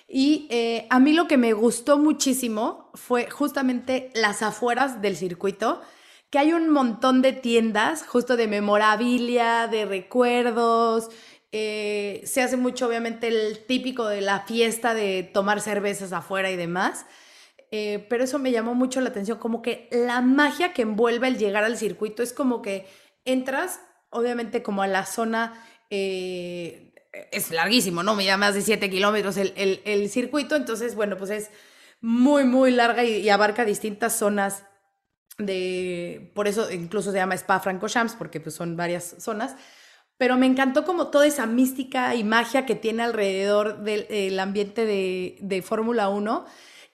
Speaker 2: Y eh, a mí lo que me gustó muchísimo fue justamente las afueras del circuito, que hay un montón de tiendas justo de memorabilia, de recuerdos. Eh, se hace mucho, obviamente, el típico de la fiesta de tomar cervezas afuera y demás. Eh, pero eso me llamó mucho la atención, como que la magia que envuelve el llegar al circuito es como que entras, obviamente, como a la zona es larguísimo, ¿no? Me llama más de 7 kilómetros el, circuito, entonces, bueno, pues es muy, muy larga y, abarca distintas zonas de, por eso incluso se llama Spa Francorchamps, porque pues son varias zonas, pero me encantó como toda esa mística y magia que tiene alrededor del ambiente de, Fórmula 1.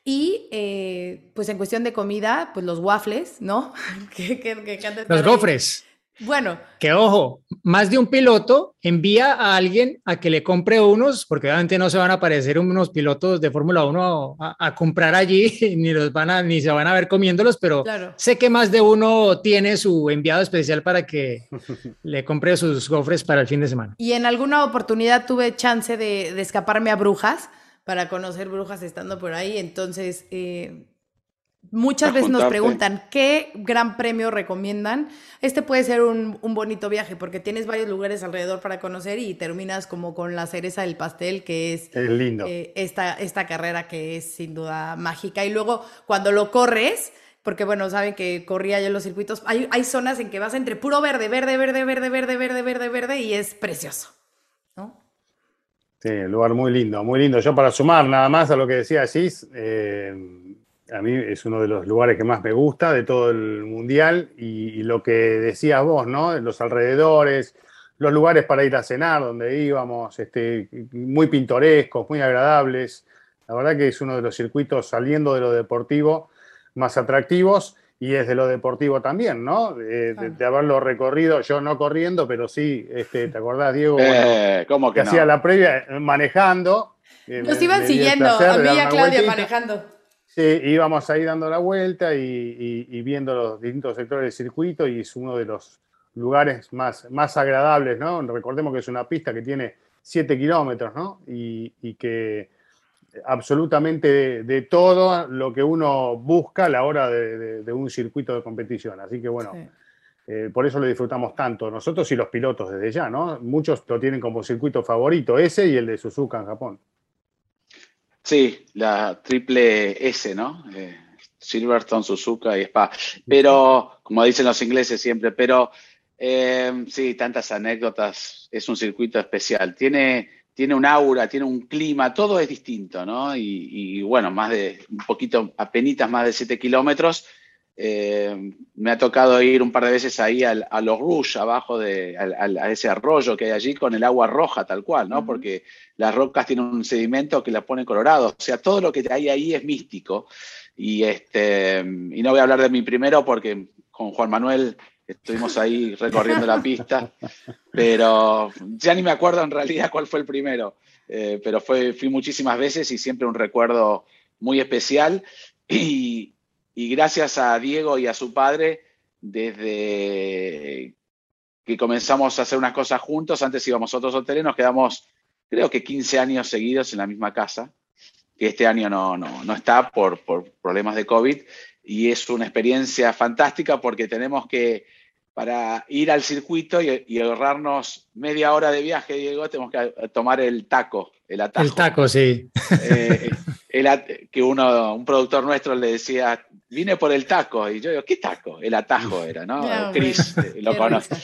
Speaker 2: Y eh, pues en cuestión de comida, pues los waffles, ¿no? [LAUGHS]
Speaker 3: los gofres.
Speaker 2: Bueno.
Speaker 3: Que ojo, más de un piloto envía a alguien a que le compre unos, porque obviamente no se van a aparecer unos pilotos de Fórmula 1 a, comprar allí, [LAUGHS] ni, los van a, ni se van a ver comiéndolos, pero sé que más de uno tiene su enviado especial para que [LAUGHS] le compre sus gofres para el fin de semana.
Speaker 2: Y en alguna oportunidad tuve chance de, escaparme a Brujas para conocer Brujas estando por ahí, entonces... Eh, Muchas veces nos preguntan, ¿qué gran premio recomiendan? Este puede ser un, bonito viaje porque tienes varios lugares alrededor para conocer y terminas como con la cereza del pastel, que es,
Speaker 5: lindo.
Speaker 2: Eh, esta, esta carrera que es sin duda mágica. Y luego cuando lo corres, porque bueno, saben que corría yo en los circuitos, hay, hay zonas en que vas entre puro verde, verde, verde, verde, verde, verde, verde, verde y es precioso. ¿no?
Speaker 5: Sí, un lugar muy lindo, muy lindo. Yo para sumar nada más a lo que decía Gis, eh, a mí es uno de los lugares que más me gusta de todo el mundial y, lo que decías vos, ¿no? Los alrededores, los lugares para ir a cenar donde íbamos, este, muy pintorescos, muy agradables. La verdad que es uno de los circuitos saliendo de lo deportivo más atractivos y es de lo deportivo también, ¿no? De, haberlo recorrido, yo no corriendo, pero sí, este, ¿te acordás, Diego?
Speaker 6: Eh, ¿Cómo que,
Speaker 5: hacía la previa manejando.
Speaker 2: Nos iban siguiendo, a mí y a Claudia manejando.
Speaker 5: Sí, íbamos ahí dando la vuelta y, viendo los distintos sectores del circuito y es uno de los lugares más, más agradables, ¿no? Recordemos que es una pista que tiene 7 kilómetros, ¿no? Y, que absolutamente de, todo lo que uno busca a la hora de, un circuito de competición. Así que bueno, eh, por eso lo disfrutamos tanto nosotros y los pilotos desde ya, ¿no? Muchos lo tienen como circuito favorito, ese y el de Suzuka en Japón.
Speaker 6: Sí, la triple S, ¿no? Eh, Silverstone, Suzuka y Spa. Pero, como dicen los ingleses siempre, pero eh, sí, tantas anécdotas. Es un circuito especial. Tiene, tiene un aura, tiene un clima, todo es distinto, ¿no? Y, y bueno, más de un poquito, apenas más de 7 kilómetros eh, me ha tocado ir un par de veces ahí a los Rouge, abajo de a, ese arroyo que hay allí con el agua roja tal cual, ¿no? Porque las rocas tienen un sedimento que las pone colorado. O sea, todo lo que hay ahí es místico. Y, este, y no voy a hablar de mi primero porque con Juan Manuel estuvimos ahí [LAUGHS] recorriendo la pista, pero ya ni me acuerdo en realidad cuál fue el primero. Eh, pero fue, fui muchísimas veces y siempre un recuerdo muy especial. Y, y gracias a Diego y a su padre, desde que comenzamos a hacer unas cosas juntos, antes íbamos a otros hoteles, nos quedamos creo que 15 años seguidos en la misma casa, que este año no, no, está por, por, problemas de COVID, y es una experiencia fantástica porque tenemos que, para ir al circuito y, ahorrarnos media hora de viaje, Diego, tenemos que tomar el taco, el atajo.
Speaker 3: El taco, sí.
Speaker 6: Eh, que uno, un productor nuestro le decía, vine por el taco. Y yo digo, ¿qué taco? El atajo era, ¿no? Chris [LAUGHS] eh, lo conoce.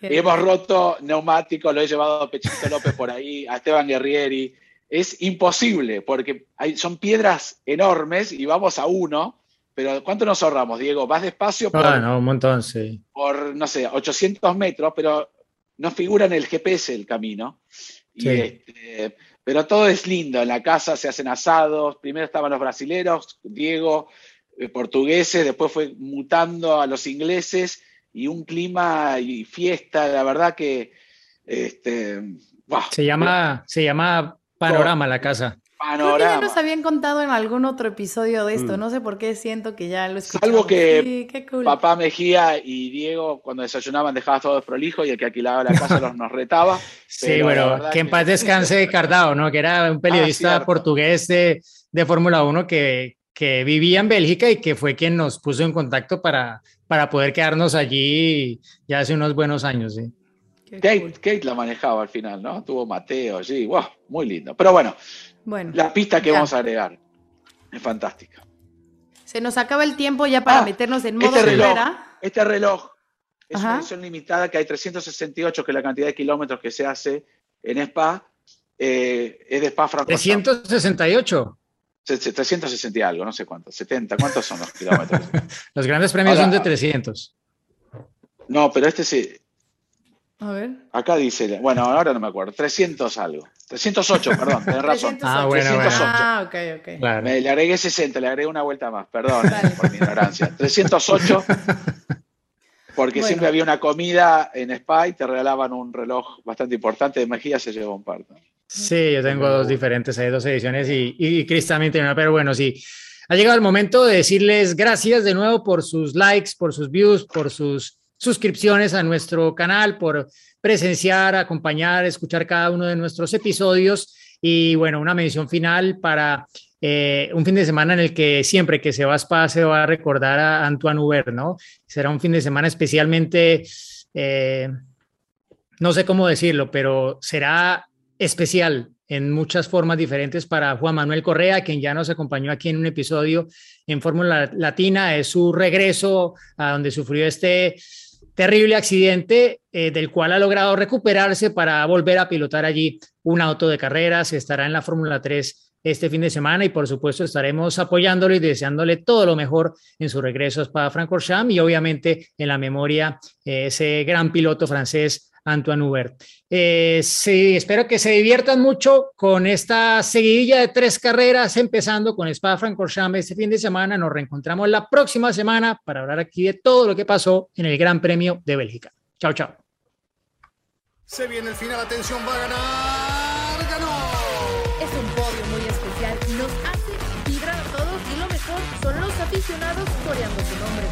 Speaker 6: Hemos roto neumáticos, lo he llevado a Pechito López por ahí, a Esteban Guerrieri. Es imposible porque hay, son piedras enormes y vamos a uno. Pero ¿cuánto nos ahorramos, Diego? Vas despacio
Speaker 3: por, ah, un montón, sí.
Speaker 6: por, no sé, 800 metros, pero no figura en el GPS el camino. Y este, pero todo es lindo, en la casa se hacen asados, primero estaban los brasileros, Diego, portugueses, después fue mutando a los ingleses y un clima y fiesta, la verdad que... Este,
Speaker 3: se, llama, se llama Panorama la casa.
Speaker 2: Panorama. ya nos habían contado en algún otro episodio de esto, mm. no sé por qué siento que ya lo escuchamos.
Speaker 6: Salvo que papá Mejía y Diego cuando desayunaban dejaban todo prolijo y el que alquilaba la casa los, nos retaba. [LAUGHS]
Speaker 3: Sí, bueno, que en paz [LAUGHS] descanse Cardao, ¿no? Que era un periodista ah, portugués de, de Fórmula 1 que, que vivía en Bélgica y que fue quien nos puso en contacto para, para poder quedarnos allí ya hace unos buenos años, sí.
Speaker 6: Kate, la manejaba al final, ¿no? Tuvo Mateo allí, wow, muy lindo. Pero bueno, bueno, la pista que vamos a agregar es fantástica.
Speaker 2: Se nos acaba el tiempo ya para ah, meternos en modo
Speaker 6: este reloj, Este reloj es una edición limitada que hay 368, que es la cantidad de kilómetros que se hace en Spa. Eh, es de Spa
Speaker 3: Francorchamps. 368.
Speaker 6: 360 y algo, no sé cuánto, 70, ¿cuántos son los [LAUGHS] kilómetros?
Speaker 3: los grandes premios son de 300.
Speaker 6: No, pero este sí,
Speaker 2: a ver.
Speaker 6: Acá dice, bueno, ahora no me acuerdo, 300 algo. 308, perdón, tenés razón. [LAUGHS]
Speaker 3: Ah, bueno, 308.
Speaker 2: Ah, ok, ok.
Speaker 6: le agregué 60, le agregué una vuelta más, perdón por mi ignorancia. 308, porque siempre había una comida en Spa y te regalaban un reloj bastante importante. De Mejía se llevó un par.
Speaker 3: Sí, yo tengo dos diferentes, hay dos ediciones y, y Chris también tiene una, pero bueno, sí. Ha llegado el momento de decirles gracias de nuevo por sus likes, por sus views, por sus suscripciones a nuestro canal, por presenciar, acompañar, escuchar cada uno de nuestros episodios y bueno, una mención final para eh, un fin de semana en el que siempre que se va a Spa se va a recordar a Antoine Hubert, ¿no? Será un fin de semana especialmente, eh, no sé cómo decirlo, pero será especial en muchas formas diferentes para Juan Manuel Correa, quien ya nos acompañó aquí en un episodio en Fórmula Latina. Es su regreso a donde sufrió este terrible accidente eh, del cual ha logrado recuperarse para volver a pilotar allí un auto de carreras. Estará en la Fórmula 3 este fin de semana y por supuesto estaremos apoyándolo y deseándole todo lo mejor en su regreso a Spa-Francorchamps y obviamente en la memoria eh, ese gran piloto francés Antoine Hubert. Eh, sí, espero que se diviertan mucho con esta seguidilla de tres carreras, empezando con Spa-Francorchamps este fin de semana. Nos reencontramos la próxima semana para hablar aquí de todo lo que pasó en el Gran Premio de Bélgica. Chao, chao.
Speaker 1: Se viene el final, atención, va a ganar, ganó.
Speaker 2: Es un podio muy especial, nos hace vibrar a todos y lo mejor son los aficionados coreando su nombre.